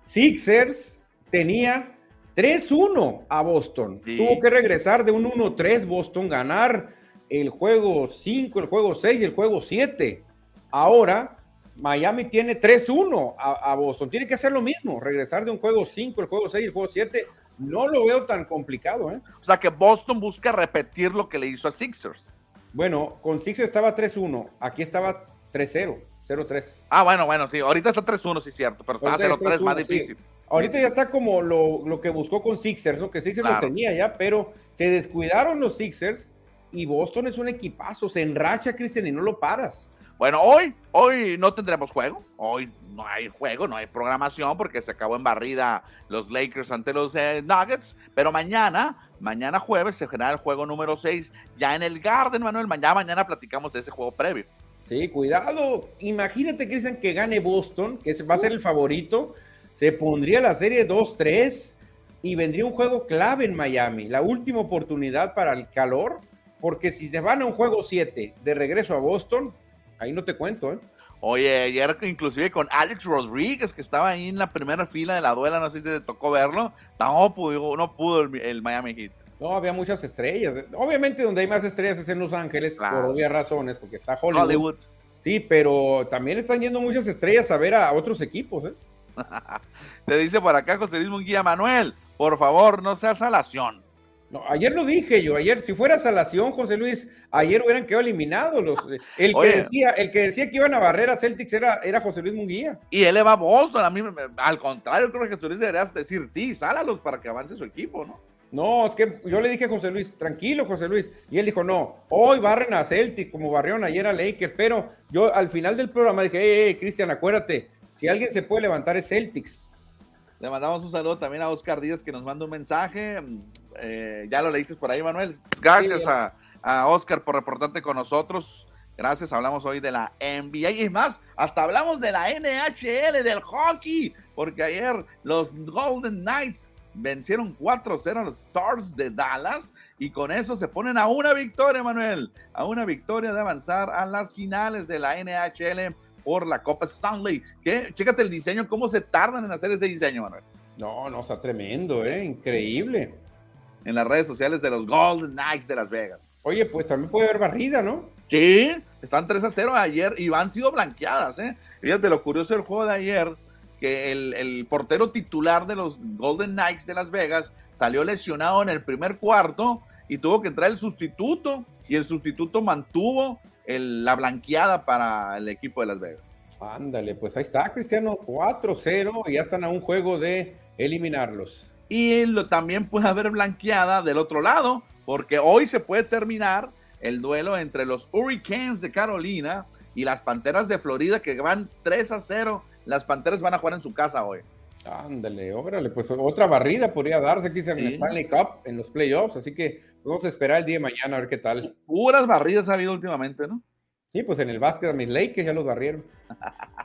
Sixers tenía 3-1 a Boston. Tuvo que regresar de un 1-3 Boston, ganar el juego 5, el juego 6 y el juego 7. Ahora Miami tiene 3-1 a, Boston. Tiene que hacer lo mismo, regresar de un juego 5, el juego 6 y el juego 7. No lo veo tan complicado. ¿eh? O sea que Boston busca repetir lo que le hizo a Sixers. Bueno, con Sixers estaba 3-1, aquí estaba 3-0, 0-3. Ah, bueno, bueno, sí, ahorita está 3-1, sí, cierto, pero estaba 0-3 más difícil. Ahorita ya está como lo, que buscó con Sixers, ¿no? Que Sixers lo tenía ya, pero se descuidaron los Sixers y Boston es un equipazo, se enracha, Cristian, y no lo paras. Bueno, hoy, hoy no tendremos juego, hoy no hay juego, no hay programación porque se acabó en barrida los Lakers ante los eh, Nuggets, pero mañana, mañana jueves se genera el juego número 6 ya en el Garden, Manuel, mañana, mañana platicamos de ese juego previo. Sí, cuidado, imagínate, Cristian, que gane Boston, que va a ser el favorito, se pondría la serie 2-3 y vendría un juego clave en Miami, la última oportunidad para el calor porque si se van a un juego 7 de regreso a Boston, ahí no te cuento, ¿eh? Oye, ayer inclusive con Alex Rodríguez, que estaba ahí en la primera fila de la duela, no sé si te tocó verlo, no pudo, no pudo el, Miami Heat. No, había muchas estrellas. Obviamente donde hay más estrellas es en Los Ángeles, por obvias razones, porque está Hollywood. Hollywood. Sí, pero también están yendo muchas estrellas a ver a otros equipos, ¿eh? te dice por acá José Luis Munguía Manuel, por favor, no seas alación. No, ayer lo dije yo, ayer, si fuera salación, José Luis, ayer hubieran quedado eliminados. Los, el, que decía, el que decía que iban a barrer a Celtics era, era José Luis Munguía. Y él le va a Boston, a mí, al contrario, creo que José Luis deberías decir, sí, sálalos para que avance su equipo, ¿no? No, es que yo le dije a José Luis, tranquilo, José Luis. Y él dijo, no, hoy barren a Celtics como barrieron ayer a Lakers. Pero yo al final del programa dije, hey, Cristian, acuérdate, si alguien se puede levantar es Celtics. Le mandamos un saludo también a Oscar Díaz que nos manda un mensaje. Eh, ya lo leíste por ahí, Manuel. Gracias a, Oscar por reportarte con nosotros. Gracias, hablamos hoy de la NBA y más, hasta hablamos de la NHL, del hockey, porque ayer los Golden Knights vencieron 4-0 a los Stars de Dallas y con eso se ponen a una victoria, Manuel, a una victoria de avanzar a las finales de la NHL por la Copa Stanley. ¿Qué? Chécate el diseño, cómo se tardan en hacer ese diseño, Manuel. No, no, está tremendo, ¿eh? Increíble en las redes sociales de los Golden Knights de Las Vegas. Oye, pues también puede haber barrida, ¿no? Sí, están 3 a 0 ayer y han sido blanqueadas, ¿eh? Fíjate lo curioso del juego de ayer, que el, portero titular de los Golden Knights de Las Vegas salió lesionado en el primer cuarto y tuvo que entrar el sustituto y el sustituto mantuvo la blanqueada para el equipo de Las Vegas. Ándale, pues ahí está, Cristiano, 4-0 y ya están a un juego de eliminarlos y lo, también puede haber blanqueada del otro lado, porque hoy se puede terminar el duelo entre los Hurricanes de Carolina y las Panteras de Florida que van 3 a 0. Las Panteras van a jugar en su casa hoy. Ándale, órale, pues otra barrida podría darse aquí en el Stanley Cup, en los playoffs, así que vamos a esperar el día de mañana a ver qué tal. Puras barridas ha habido últimamente, ¿no? Sí, pues en el básquet a mis Lakers ya los barrieron.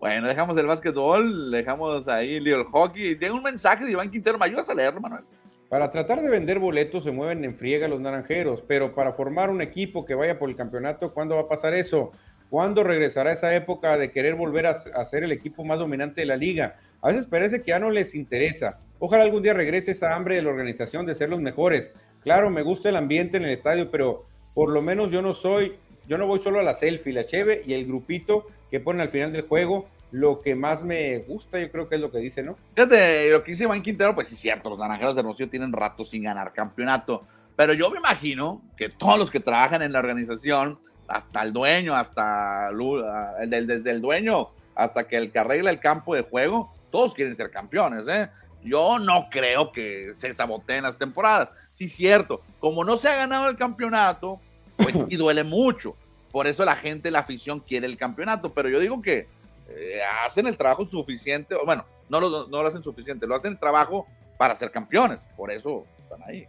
Bueno, dejamos el básquetbol, dejamos ahí el hockey. Tengo un mensaje de Iván Quintero, ¿me ayudas a leer, Manuel? Para tratar de vender boletos se mueven en friega los naranjeros, pero para formar un equipo que vaya por el campeonato, ¿cuándo va a pasar eso? ¿Cuándo regresará esa época de querer volver a, ser el equipo más dominante de la liga? A veces parece que ya no les interesa. Ojalá algún día regrese esa hambre de la organización de ser los mejores. Claro, me gusta el ambiente en el estadio, pero por lo menos yo no soy, yo no voy solo a la selfie, la cheve y el grupito que ponen al final del juego, lo que más me gusta, yo creo que es lo que dice, ¿no? Fíjate, lo que dice Iván Quintero, pues sí cierto, los naranjeros de Hermosillo tienen rato sin ganar campeonato, pero yo me imagino que todos los que trabajan en la organización, hasta el dueño, hasta el, desde el dueño hasta que el que arregla el campo de juego, todos quieren ser campeones, ¿eh? Yo no creo que se saboteen las temporadas. Sí, cierto, como no se ha ganado el campeonato, pues sí duele mucho. Por eso la gente, la afición quiere el campeonato. Pero yo digo que eh, hacen el trabajo suficiente, bueno, no lo, no lo hacen suficiente, lo hacen el trabajo para ser campeones. Por eso están ahí.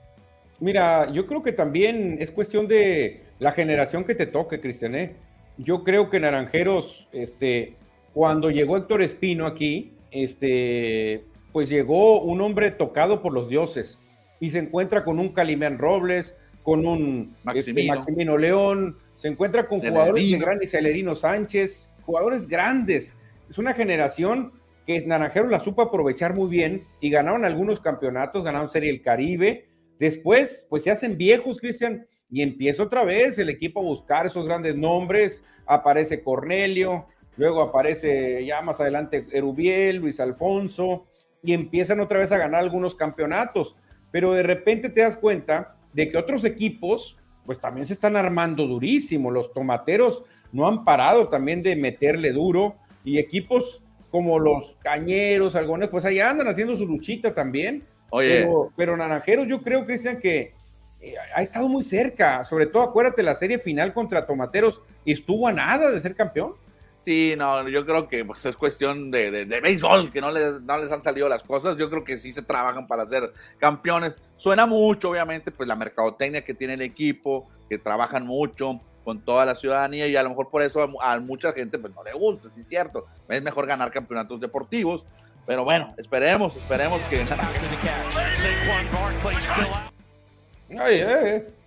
Mira, yo creo que también es cuestión de la generación que te toque, Cristian. ¿eh? Yo creo que Naranjeros, este, cuando llegó Héctor Espino aquí, este, pues llegó un hombre tocado por los dioses y se encuentra con un Calimán Robles, con un este, Maximino, León, se encuentra con jugadores de grandes, Celerino Sánchez, jugadores grandes. Es una generación que Naranjero la supo aprovechar muy bien y ganaron algunos campeonatos, ganaron Serie El Caribe. Después, pues se hacen viejos, Cristian, y empieza otra vez el equipo a buscar esos grandes nombres. Aparece Cornelio, luego aparece ya más adelante Erubiel, Luis Alfonso, y empiezan otra vez a ganar algunos campeonatos. Pero de repente te das cuenta de que otros equipos, pues también se están armando durísimo. Los tomateros no han parado también de meterle duro y equipos como los cañeros, algunos, pues allá andan haciendo su luchita también. Oye. Pero, Naranjeros, yo creo, Cristian, que eh, ha estado muy cerca. Sobre todo, acuérdate, la serie final contra Tomateros estuvo a nada de ser campeón. Sí, no, yo creo que pues, es cuestión de, de, béisbol, que no les, no les han salido las cosas. Yo creo que sí se trabajan para ser campeones. Suena mucho, obviamente, pues la mercadotecnia que tiene el equipo, que trabajan mucho con toda la ciudadanía y a lo mejor por eso a, mucha gente pues no le gusta, sí es cierto. Es mejor ganar campeonatos deportivos, pero bueno, esperemos, esperemos que...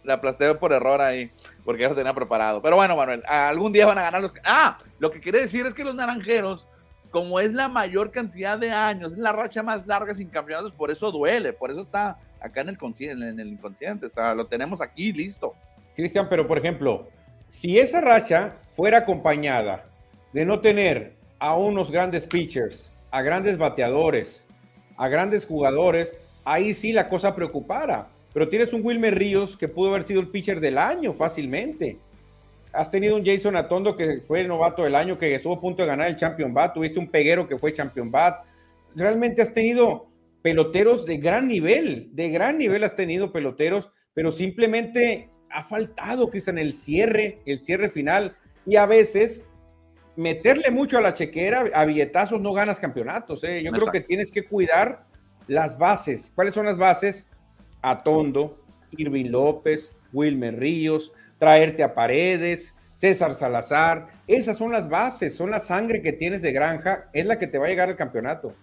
La plasteo por error ahí porque ya lo tenía preparado. Pero bueno, Manuel, algún día van a ganar los. Ah, lo que quiere decir es que los naranjeros, como es la mayor cantidad de años, es la racha más larga sin campeonatos, por eso duele, por eso está acá en el, en el inconsciente, está, lo tenemos aquí listo. Cristian, pero por ejemplo, si esa racha fuera acompañada de no tener a unos grandes pitchers, a grandes bateadores, a grandes jugadores, ahí sí la cosa preocupara pero tienes un Wilmer Ríos que pudo haber sido el pitcher del año fácilmente. Has tenido un Jason Atondo que fue el novato del año, que estuvo a punto de ganar el Champion Bat. Tuviste un Peguero que fue Champion Bat. Realmente has tenido peloteros de gran nivel, de gran nivel has tenido peloteros, pero simplemente ha faltado, Cristian, el cierre, el cierre final. Y a veces meterle mucho a la chequera, a billetazos no ganas campeonatos. ¿eh? Yo creo que tienes que cuidar las bases. ¿Cuáles son las bases? Atondo, Irving López, Wilmer Ríos, traerte a Paredes, César Salazar. Esas son las bases, son la sangre que tienes de granja, es la que te va a llegar al campeonato.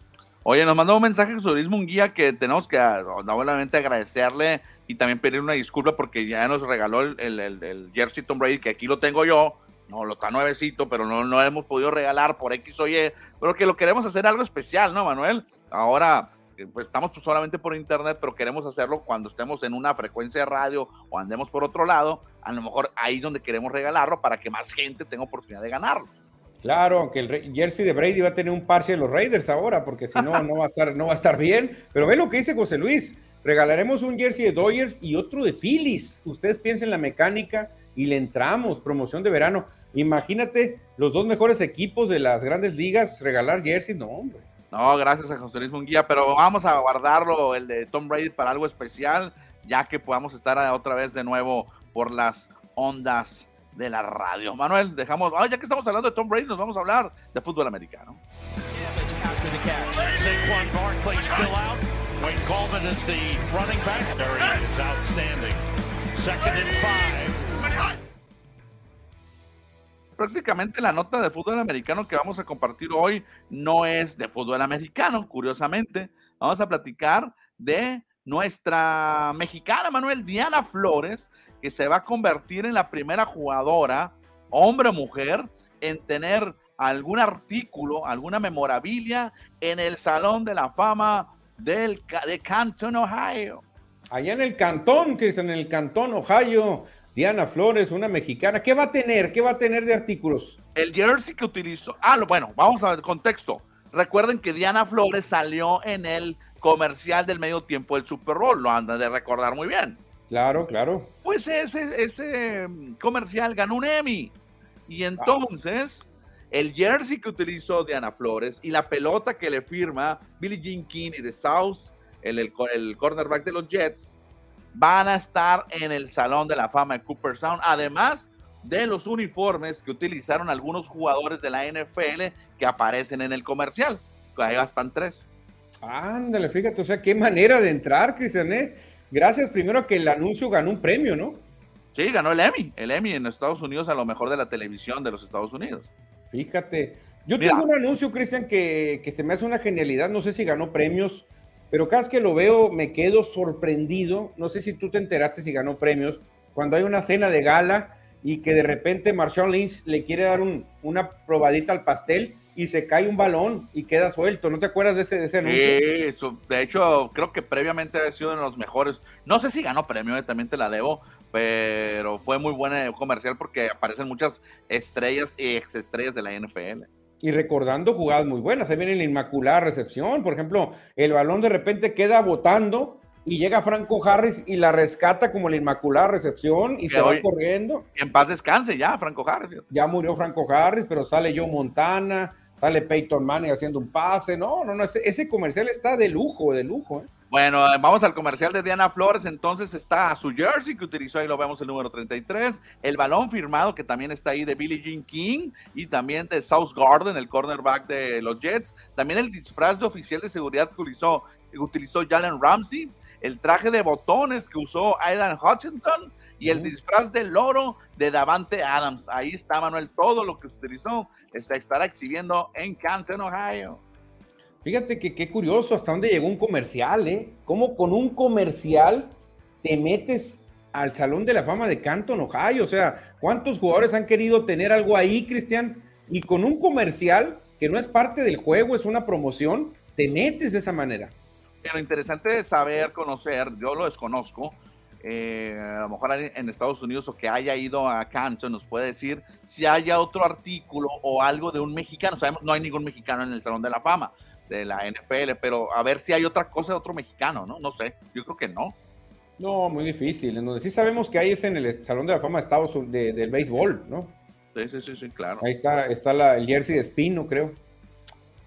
Oye, nos mandó un mensaje sobre un guía que tenemos que nuevamente agradecerle y también pedir una disculpa porque ya nos regaló el, el, Jersey Tom Brady, que aquí lo tengo yo, no lo está nuevecito, pero no, no hemos podido regalar por X o Y, pero que lo queremos hacer algo especial, ¿no, Manuel? Ahora pues, estamos solamente por internet, pero queremos hacerlo cuando estemos en una frecuencia de radio o andemos por otro lado, a lo mejor ahí es donde queremos regalarlo para que más gente tenga oportunidad de ganarlo. Claro, aunque el jersey de Brady va a tener un parche de los Raiders ahora, porque si no, no va a estar, no va a estar bien. Pero ve lo que dice José Luis. Regalaremos un jersey de Dodgers y otro de Phillies. Ustedes piensen en la mecánica y le entramos. Promoción de verano. Imagínate los dos mejores equipos de las grandes ligas regalar jersey. No, hombre. No, gracias a José Luis Munguía, pero vamos a guardarlo, el de Tom Brady, para algo especial, ya que podamos estar otra vez de nuevo por las ondas de la radio. Manuel, dejamos, ya que estamos hablando de Tom Brady, nos vamos a hablar de fútbol americano. Five prácticamente la nota de fútbol americano que vamos a compartir hoy no es de fútbol americano, curiosamente. Vamos a platicar de nuestra mexicana Manuel Diana Flores, que se va a convertir en la primera jugadora, hombre o mujer, en tener algún artículo, alguna memorabilia en el Salón de la Fama del, de Canton, Ohio. Allá en el cantón, que es en el cantón Ohio, Diana Flores, una mexicana. ¿Qué va a tener? ¿Qué va a tener de artículos? El jersey que utilizó. Ah, bueno, vamos a ver contexto. Recuerden que Diana Flores salió en el comercial del medio tiempo del Super Bowl. Lo andan de recordar muy bien. Claro, claro. Pues ese, ese mm, comercial ganó un Emmy. Y entonces, el jersey que utilizó Diana Flores y la pelota que le firma Billie Jean King y de South, el, el cornerback de los Jets, van a estar en el Salón de la Fama de Cooperstown, además de los uniformes que utilizaron algunos jugadores de la NFL que aparecen en el comercial. Ahí están tres. Ándale, fíjate, o sea, qué manera de entrar, Cristian. ¿eh? Gracias primero que el anuncio ganó un premio, ¿no? Sí, ganó el Emmy, el Emmy en Estados Unidos a lo mejor de la televisión de los Estados Unidos. Fíjate, yo tengo un anuncio, Cristian, que, que se me hace una genialidad, no sé si ganó premios, pero cada vez que lo veo me quedo sorprendido. No sé si tú te enteraste si ganó premios, cuando hay una cena de gala y que de repente Marshawn Lynch le quiere dar una probadita al pastel y se cae un balón y queda suelto. ¿No te acuerdas de ese, de ese anuncio? de hecho, creo que previamente ha sido uno de los mejores. No sé si ganó premio, eh, también te la debo, pero fue muy buena comercial porque aparecen muchas estrellas y ex estrellas de la NFL. Y recordando jugadas muy buenas, también en la Inmaculada Recepción, por ejemplo, el balón de repente queda botando y llega Franco Harris y la rescata como la Inmaculada Recepción y se va corriendo. En paz descanse ya, Franco Harris. Ya murió Franco Harris, pero sale Joe Montana, sale Peyton Manning haciendo un pase. No, no, no, ese, comercial está de lujo, de lujo. ¿eh? Bueno, vamos al comercial de Diana Flores. Entonces está su jersey que utilizó, ahí lo vemos el número 33. El balón firmado que también está ahí de Billie Jean King y también de South Garden, el cornerback de los Jets. También el disfraz de oficial de seguridad que utilizó, que utilizó Jalen Ramsey. El traje de botones que usó Aidan Hutchinson y el disfraz de loro de Davante Adams. Ahí está, Manuel, todo lo que utilizó está, estará exhibiendo en Canton, Ohio. Fíjate que qué curioso hasta dónde llegó un comercial, ¿eh? ¿Cómo con un comercial te metes al Salón de la Fama de Canton, Ohio? O sea, ¿cuántos jugadores han querido tener algo ahí, Cristian? Y con un comercial que no es parte del juego, es una promoción, te metes de esa manera. Lo interesante saber, conocer, yo lo desconozco, eh, a lo mejor en Estados Unidos o que haya ido a Canton nos puede decir si haya otro artículo o algo de un mexicano. Sabemos no hay ningún mexicano en el Salón de la Fama de la NFL, pero a ver si hay otra cosa de otro mexicano, ¿no? No sé, yo creo que no. No, muy difícil. En donde sí sabemos que ahí es en el Salón de la Fama de Estados de, del béisbol, ¿no? Sí, sí, sí, sí, claro. Ahí está, está la, el jersey de Espino, creo.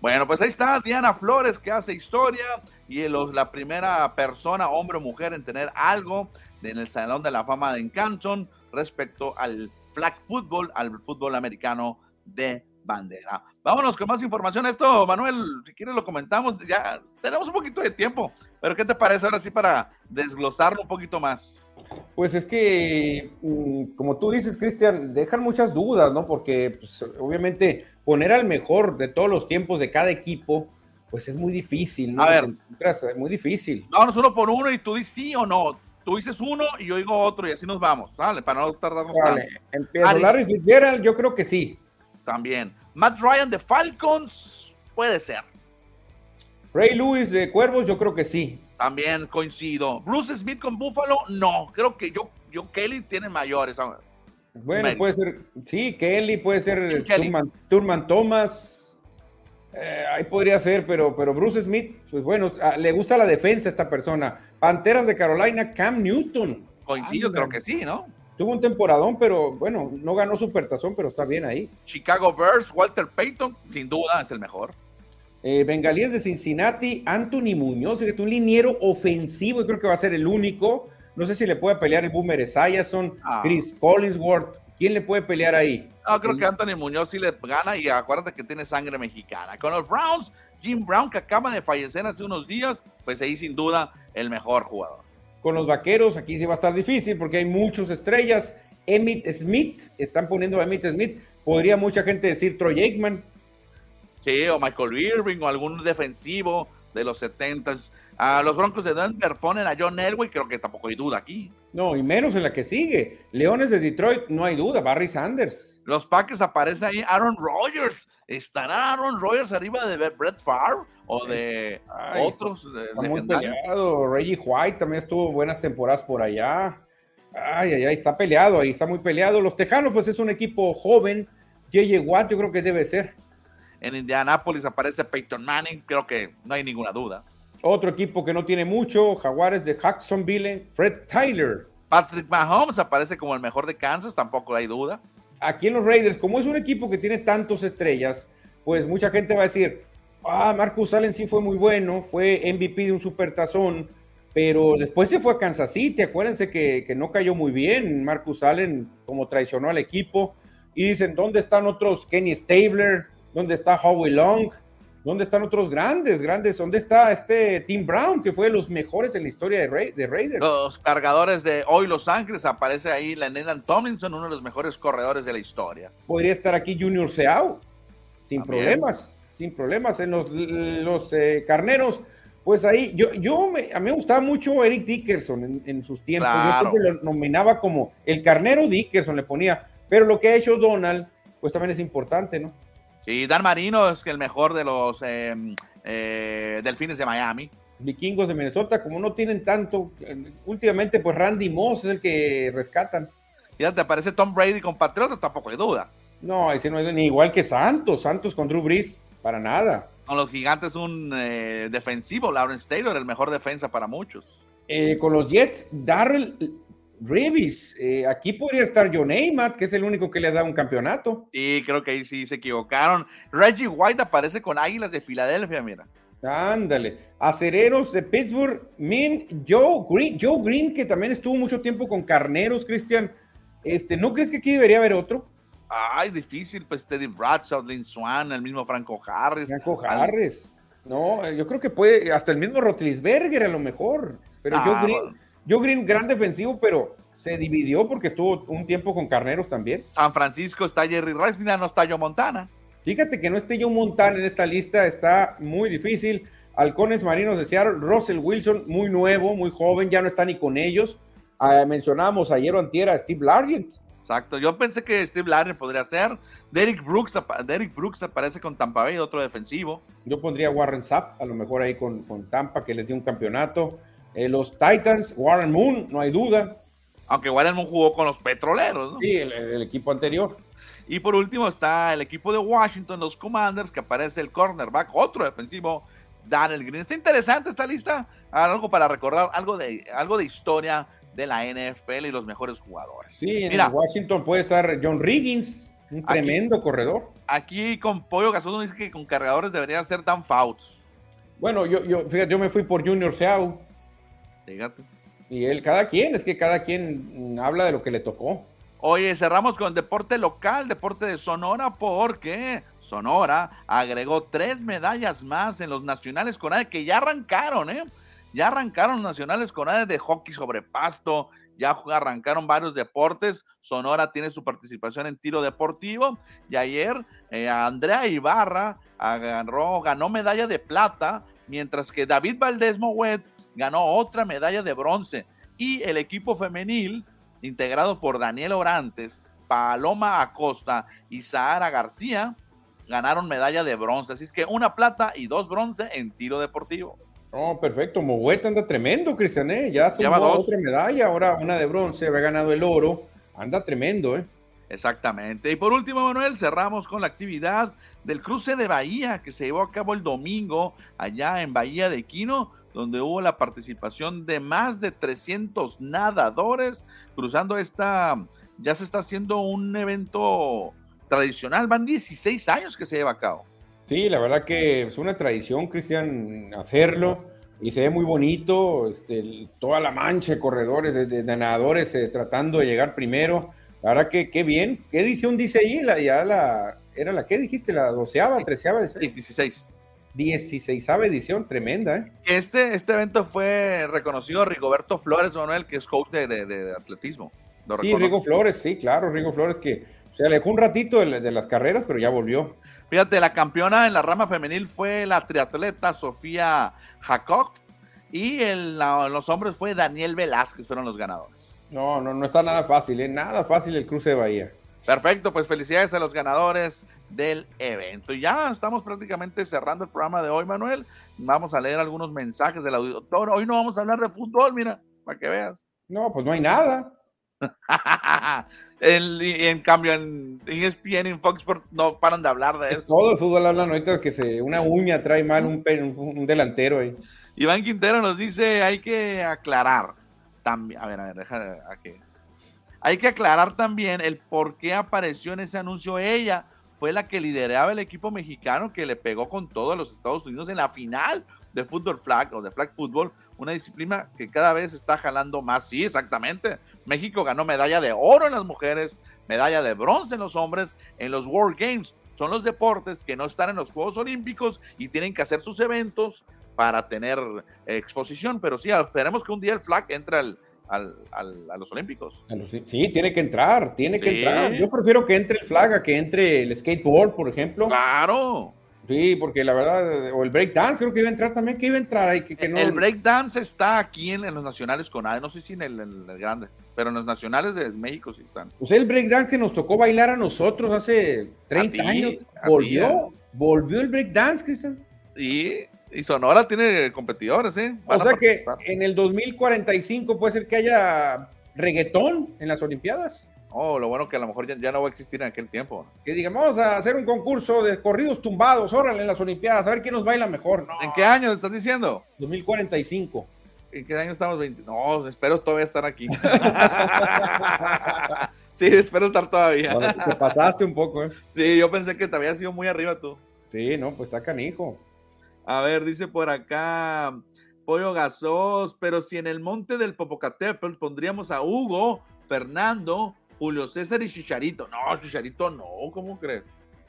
Bueno, pues ahí está Diana Flores que hace historia y la primera persona, hombre o mujer, en tener algo en el Salón de la Fama de Canton respecto al flag football, al fútbol americano de bandera. Vámonos con más información. Esto, Manuel, si quieres lo comentamos, ya tenemos un poquito de tiempo, pero ¿qué te parece ahora sí para desglosarlo un poquito más? Pues es que, mm, como tú dices, Cristian, dejan muchas dudas, ¿no? Porque pues, obviamente poner al mejor de todos los tiempos de cada equipo, pues es muy difícil, ¿no? A ver, es muy difícil. Vámonos uno por uno y tú dices sí o no tú dices uno y yo digo otro y así nos vamos, ¿vale? Para no tardarnos vale. tanto. Larry Fitzgerald, yo creo que sí. También. Matt Ryan de Falcons, puede ser. Ray Lewis de Cuervos, yo creo que sí. También coincido. Bruce Smith con Buffalo, no. Creo que yo, yo Kelly tiene mayores. Bueno, puede ser, sí, Kelly, puede ser Turman, Turman Thomas. Eh, ahí podría ser, pero, pero Bruce Smith, pues bueno, ah, le gusta la defensa a esta persona. Panteras de Carolina, Cam Newton. Coincido, creo que sí, ¿no? Tuvo un temporadón, pero bueno, no ganó supertazón, pero está bien ahí. Chicago Bears, Walter Payton, sin duda es el mejor. Eh, Bengalíes de Cincinnati, Anthony Muñoz, es un liniero ofensivo, y creo que va a ser el único. No sé si le puede pelear el Boomer Esiason, ah. Chris Collinsworth, ¿Quién le puede pelear ahí? No, creo que Anthony Muñoz sí le gana y acuérdate que tiene sangre mexicana. Con los Browns, Jim Brown, que acaba de fallecer hace unos días, pues ahí sin duda el mejor jugador. Con los vaqueros, aquí sí va a estar difícil porque hay muchas estrellas. Emmitt Smith, están poniendo a Emmitt Smith. Podría mucha gente decir Troy Aikman. Sí, o Michael Irving, o algún defensivo de los 70 a los Broncos de Denver ponen a John Elway, creo que tampoco hay duda aquí. No, y menos en la que sigue. Leones de Detroit, no hay duda, Barry Sanders. Los Packers aparece ahí Aaron Rodgers. ¿Estará Aaron Rodgers arriba de Brett Favre o de otros? muy peleado. Reggie White también estuvo buenas temporadas por allá. Ay, ay, ay, está peleado ahí, está muy peleado. Los Tejanos, pues es un equipo joven. JJ Watt, yo creo que debe ser. En Indianapolis aparece Peyton Manning, creo que no hay ninguna duda. Otro equipo que no tiene mucho, Jaguares de Jacksonville, Fred Tyler. Patrick Mahomes aparece como el mejor de Kansas, tampoco hay duda. Aquí en los Raiders, como es un equipo que tiene tantas estrellas, pues mucha gente va a decir, ah, Marcus Allen sí fue muy bueno, fue MVP de un supertazón, pero después se fue a Kansas City, acuérdense que, no cayó muy bien Marcus Allen, como traicionó al equipo, y dicen, ¿dónde están otros Kenny Stabler? ¿Dónde está Howie Long? ¿Dónde están otros grandes, grandes? ¿Dónde está este Tim Brown, que fue de los mejores en la historia de, de Raiders? Los cargadores de hoy Los Ángeles, aparece ahí Lennon Tomlinson, uno de los mejores corredores de la historia. Podría estar aquí Junior Seau, sin problemas, sin problemas. En los, los eh, carneros, Pues ahí, yo, yo me, a mí me gustaba mucho Eric Dickerson en, sus tiempos. Yo lo nominaba como el carnero Dickerson, le ponía. Pero lo que ha hecho Donald, pues también es importante, ¿no? Sí, Dan Marino es el mejor de los em, eh, delfines de Miami. Vikingos de Minnesota, como no tienen tanto, últimamente pues Randy Moss es el que rescatan. Ya te aparece Tom Brady con Patriotas, tampoco hay duda. No, ese no es ni igual que Santos, Santos con Drew Brees, para nada. Con los gigantes un eh, defensivo, Lawrence Taylor, el mejor defensa para muchos. Eh, con los Jets, Darrell Reeves, eh, aquí podría estar John Amat, que es el único que le ha dado un campeogranato. Sí, creo que ahí sí se equivocaron. Reggie White aparece con Águilas de Filadelfia, mira. Ándale. Acereros de Pittsburgh, Min, Joe Green, Joe Green, que también estuvo mucho tiempo con Carneros, Cristian. Este, ¿No crees que aquí debería haber otro? Ay, es difícil, pues Teddy Bradshaw, Lynn Swan, el mismo Franco Harris. Franco Harris. No, yo creo que puede, hasta el mismo Rotlisberger a lo mejor. Pero Joe, ah, Green, Joe Green, gran defensivo, pero se dividió porque estuvo un tiempo con Carneros también. San Francisco está Jerry Rice, mira, no está Joe Montana. Fíjate que no esté Joe Montana en esta lista, está muy difícil. Halcones Marinos de Seattle, Russell Wilson, muy nuevo, muy joven, ya no está ni con ellos. Ah, mencionábamos ayer o antier a Steve Largent. Exacto, yo pensé que Steve Largent podría ser. Derek Brooks, Derek Brooks aparece con Tampa Bay, otro defensivo. Yo pondría Warren Sapp, a lo mejor ahí con, con Tampa, que les dio un campeonato. Eh, los Titans, Warren Moon, no hay duda. Aunque Warren Moon jugó con los petroleros, ¿no? Sí, el, equipo anterior. Y por último está el equipo de Washington, los Commanders, que aparece el cornerback, otro defensivo, Daniel Green. Está interesante esta lista, algo para recordar, algo de, algo de historia de la NFL y los mejores jugadores. Sí, en Washington puede estar John Riggins, un tremendo corredor. Aquí con Pollo Gasol dice que con cargadores debería ser Dan Fouts. Bueno, yo, yo, fíjate, yo me fui por Junior Seau. Fíjate. Y él, cada quien, es que cada quien habla de lo que le tocó. Oye, cerramos con deporte local, deporte de Sonora, porque Sonora agregó tres medallas más en los nacionales con que ya arrancaron, ¿eh? Ya arrancaron nacionales con de hockey sobre pasto, ya arrancaron varios deportes. Sonora tiene su participación en tiro deportivo y ayer eh, Andrea Ibarra agarró, ganó medalla de plata, mientras que David Valdés Mouet ganó otra medalla de bronce. Y el equipo femenil, integrado por Daniel Orantes, Paloma Acosta y Sahara García, ganaron medalla de bronce. Así es que una plata y dos bronce en tiro deportivo. No, perfecto. Mogueta anda tremendo, Cristian, ¿eh? Ya sumó otra medalla, ahora una de bronce, había ganado el oro. Anda tremendo, ¿eh? Exactamente. Y por último, Manuel, cerramos con la actividad del cruce de Bahía que se llevó a cabo el domingo allá en Bahía de Quino, donde hubo la participación de más de 300 nadadores cruzando esta, ya se está haciendo un evento tradicional, van 16 años que se lleva a cabo. Sí, la verdad que es una tradición, Cristian, hacerlo y se ve muy bonito, este, toda la mancha de corredores, de, nadadores eh, tratando de llegar primero. La verdad que qué bien. ¿Qué edición dice ahí? La, ya la, ¿Era la que dijiste? ¿La doceava, treceava? Dieciséis. Dieciséisava edición, tremenda, ¿eh? Este, este evento fue reconocido Rigoberto Flores, Manuel, que es coach de, atletismo. sí, Rigo Flores, sí, claro, Rigo Flores que se alejó un ratito de, las carreras, pero ya volvió. Fíjate, la campeona en la rama femenil fue la triatleta Sofía Jacob y en los hombres fue Daniel Velázquez, fueron los ganadores. No, no, no está nada fácil, ¿eh? nada fácil el cruce de Bahía. Perfecto, pues felicidades a los ganadores del evento. Y ya estamos prácticamente cerrando el programa de hoy, Manuel. Vamos a leer algunos mensajes del auditor. Hoy no vamos a hablar de fútbol, mira, para que veas. No, pues no hay nada. en, cambio, en ESPN, en Fox Sports, no paran de hablar de eso. Todo el fútbol habla ahorita que se, una uña trae mal un, un, delantero ahí. Iván Quintero nos dice, hay que aclarar también, a ver, a ver, deja aquí. Hay que aclarar también el por qué apareció en ese anuncio ella. Fue la que lideraba el equipo mexicano que le pegó con todo a los Estados Unidos en la final de fútbol flag o de flag football, una disciplina que cada vez está jalando más. Sí, exactamente. México ganó medalla de oro en las mujeres, medalla de bronce en los hombres en los World Games. Son los deportes que no están en los Juegos Olímpicos y tienen que hacer sus eventos para tener exposición. Pero sí, esperemos que un día el flag entre al, a los Olímpicos. Sí, tiene que entrar, tiene que entrar. Yo prefiero que entre el flag a que entre el skateboard, por ejemplo. Claro. Sí, porque la verdad, o el breakdance creo que iba a entrar también, que iba a entrar ahí. Que, que no... El breakdance está aquí en, en, los nacionales con no sé si en el, en el, grande, pero en los nacionales de México sí están. Pues el breakdance que nos tocó bailar a nosotros hace 30 ti, años, volvió, ti, ¿eh? volvió el breakdance, Cristian. Y, y Sonora tiene competidores, ¿eh? Van o sea que en el 2045 puede ser que haya reggaetón en las Olimpiadas. Oh, lo bueno que a lo mejor ya, ya, no va a existir en aquel tiempo. Que digamos, vamos a hacer un concurso de corridos tumbados, órale, en las Olimpiadas, a ver quién nos baila mejor. No. ¿En qué año estás diciendo? 2045. ¿En qué año estamos? 20? No, espero todavía estar aquí. sí, espero estar todavía. Bueno, te pasaste un poco, ¿eh? Sí, yo pensé que te había sido muy arriba tú. Sí, no, pues está canijo. A ver, dice por acá Pollo Gasos, pero si en el monte del Popocatépetl pondríamos a Hugo, Fernando, Julio César y Chicharito. No, Chicharito no, ¿cómo crees?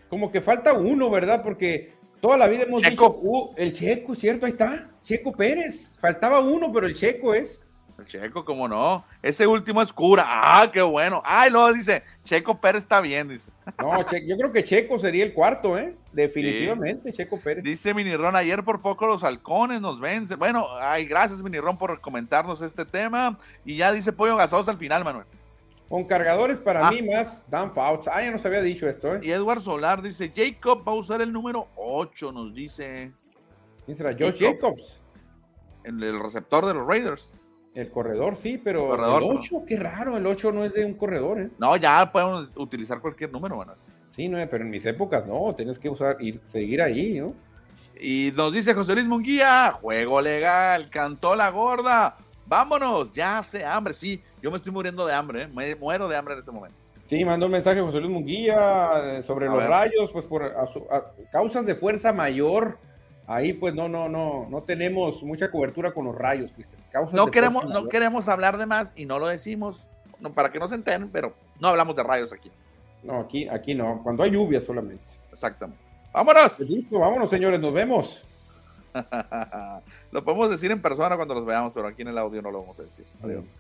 Como que falta uno, ¿verdad? Porque toda la vida hemos Checo. dicho, uh, el Checo, ¿cierto? Ahí está, Checo Pérez. Faltaba uno, pero el Checo es. El Checo, ¿cómo no? Ese último es cura. Ah, qué bueno. Ah, y luego dice, Checo Pérez está bien, dice. No, che yo creo que Checo sería el cuarto, ¿eh? Definitivamente, sí. Checo Pérez. Dice Minirón, ayer por poco los halcones nos vencen. Bueno, ay, gracias Minirón por comentarnos este tema. Y ya dice Pollo Gasoso al final, Manuel. Con cargadores para ah. mí más Dan Fouts. Ah, ya nos había dicho esto, ¿eh? Y Edward Solar dice, Jacob va a usar el número 8, nos dice. ¿Quién será? Josh Jacob. Jacobs. El, el, receptor de los Raiders. El corredor, sí, pero el, corredor, el 8, qué raro, el 8 no es de un corredor, ¿eh? No, ya podemos utilizar cualquier número, bueno. Sí, no, pero en mis épocas no, tienes que usar y seguir ahí, ¿no? Y nos dice José Luis Munguía, juego legal, cantó la gorda, vámonos, ya hace hambre, sí, yo me estoy muriendo de hambre, ¿eh? me muero de hambre en este momento. Sí, mandó un mensaje José Luis Munguía sobre a los ver. rayos, pues por a causas de fuerza mayor, ahí pues no, no, no, no tenemos mucha cobertura con los rayos, Cristian. No queremos, no queremos hablar de más y no lo decimos, no, para que no se enteren, pero no hablamos de rayos aquí. No, aquí, aquí no, cuando hay lluvia solamente. Exactamente. ¡Vámonos! Pues listo, vámonos, señores, nos vemos. lo podemos decir en persona cuando los veamos, pero aquí en el audio no lo vamos a decir. Adiós.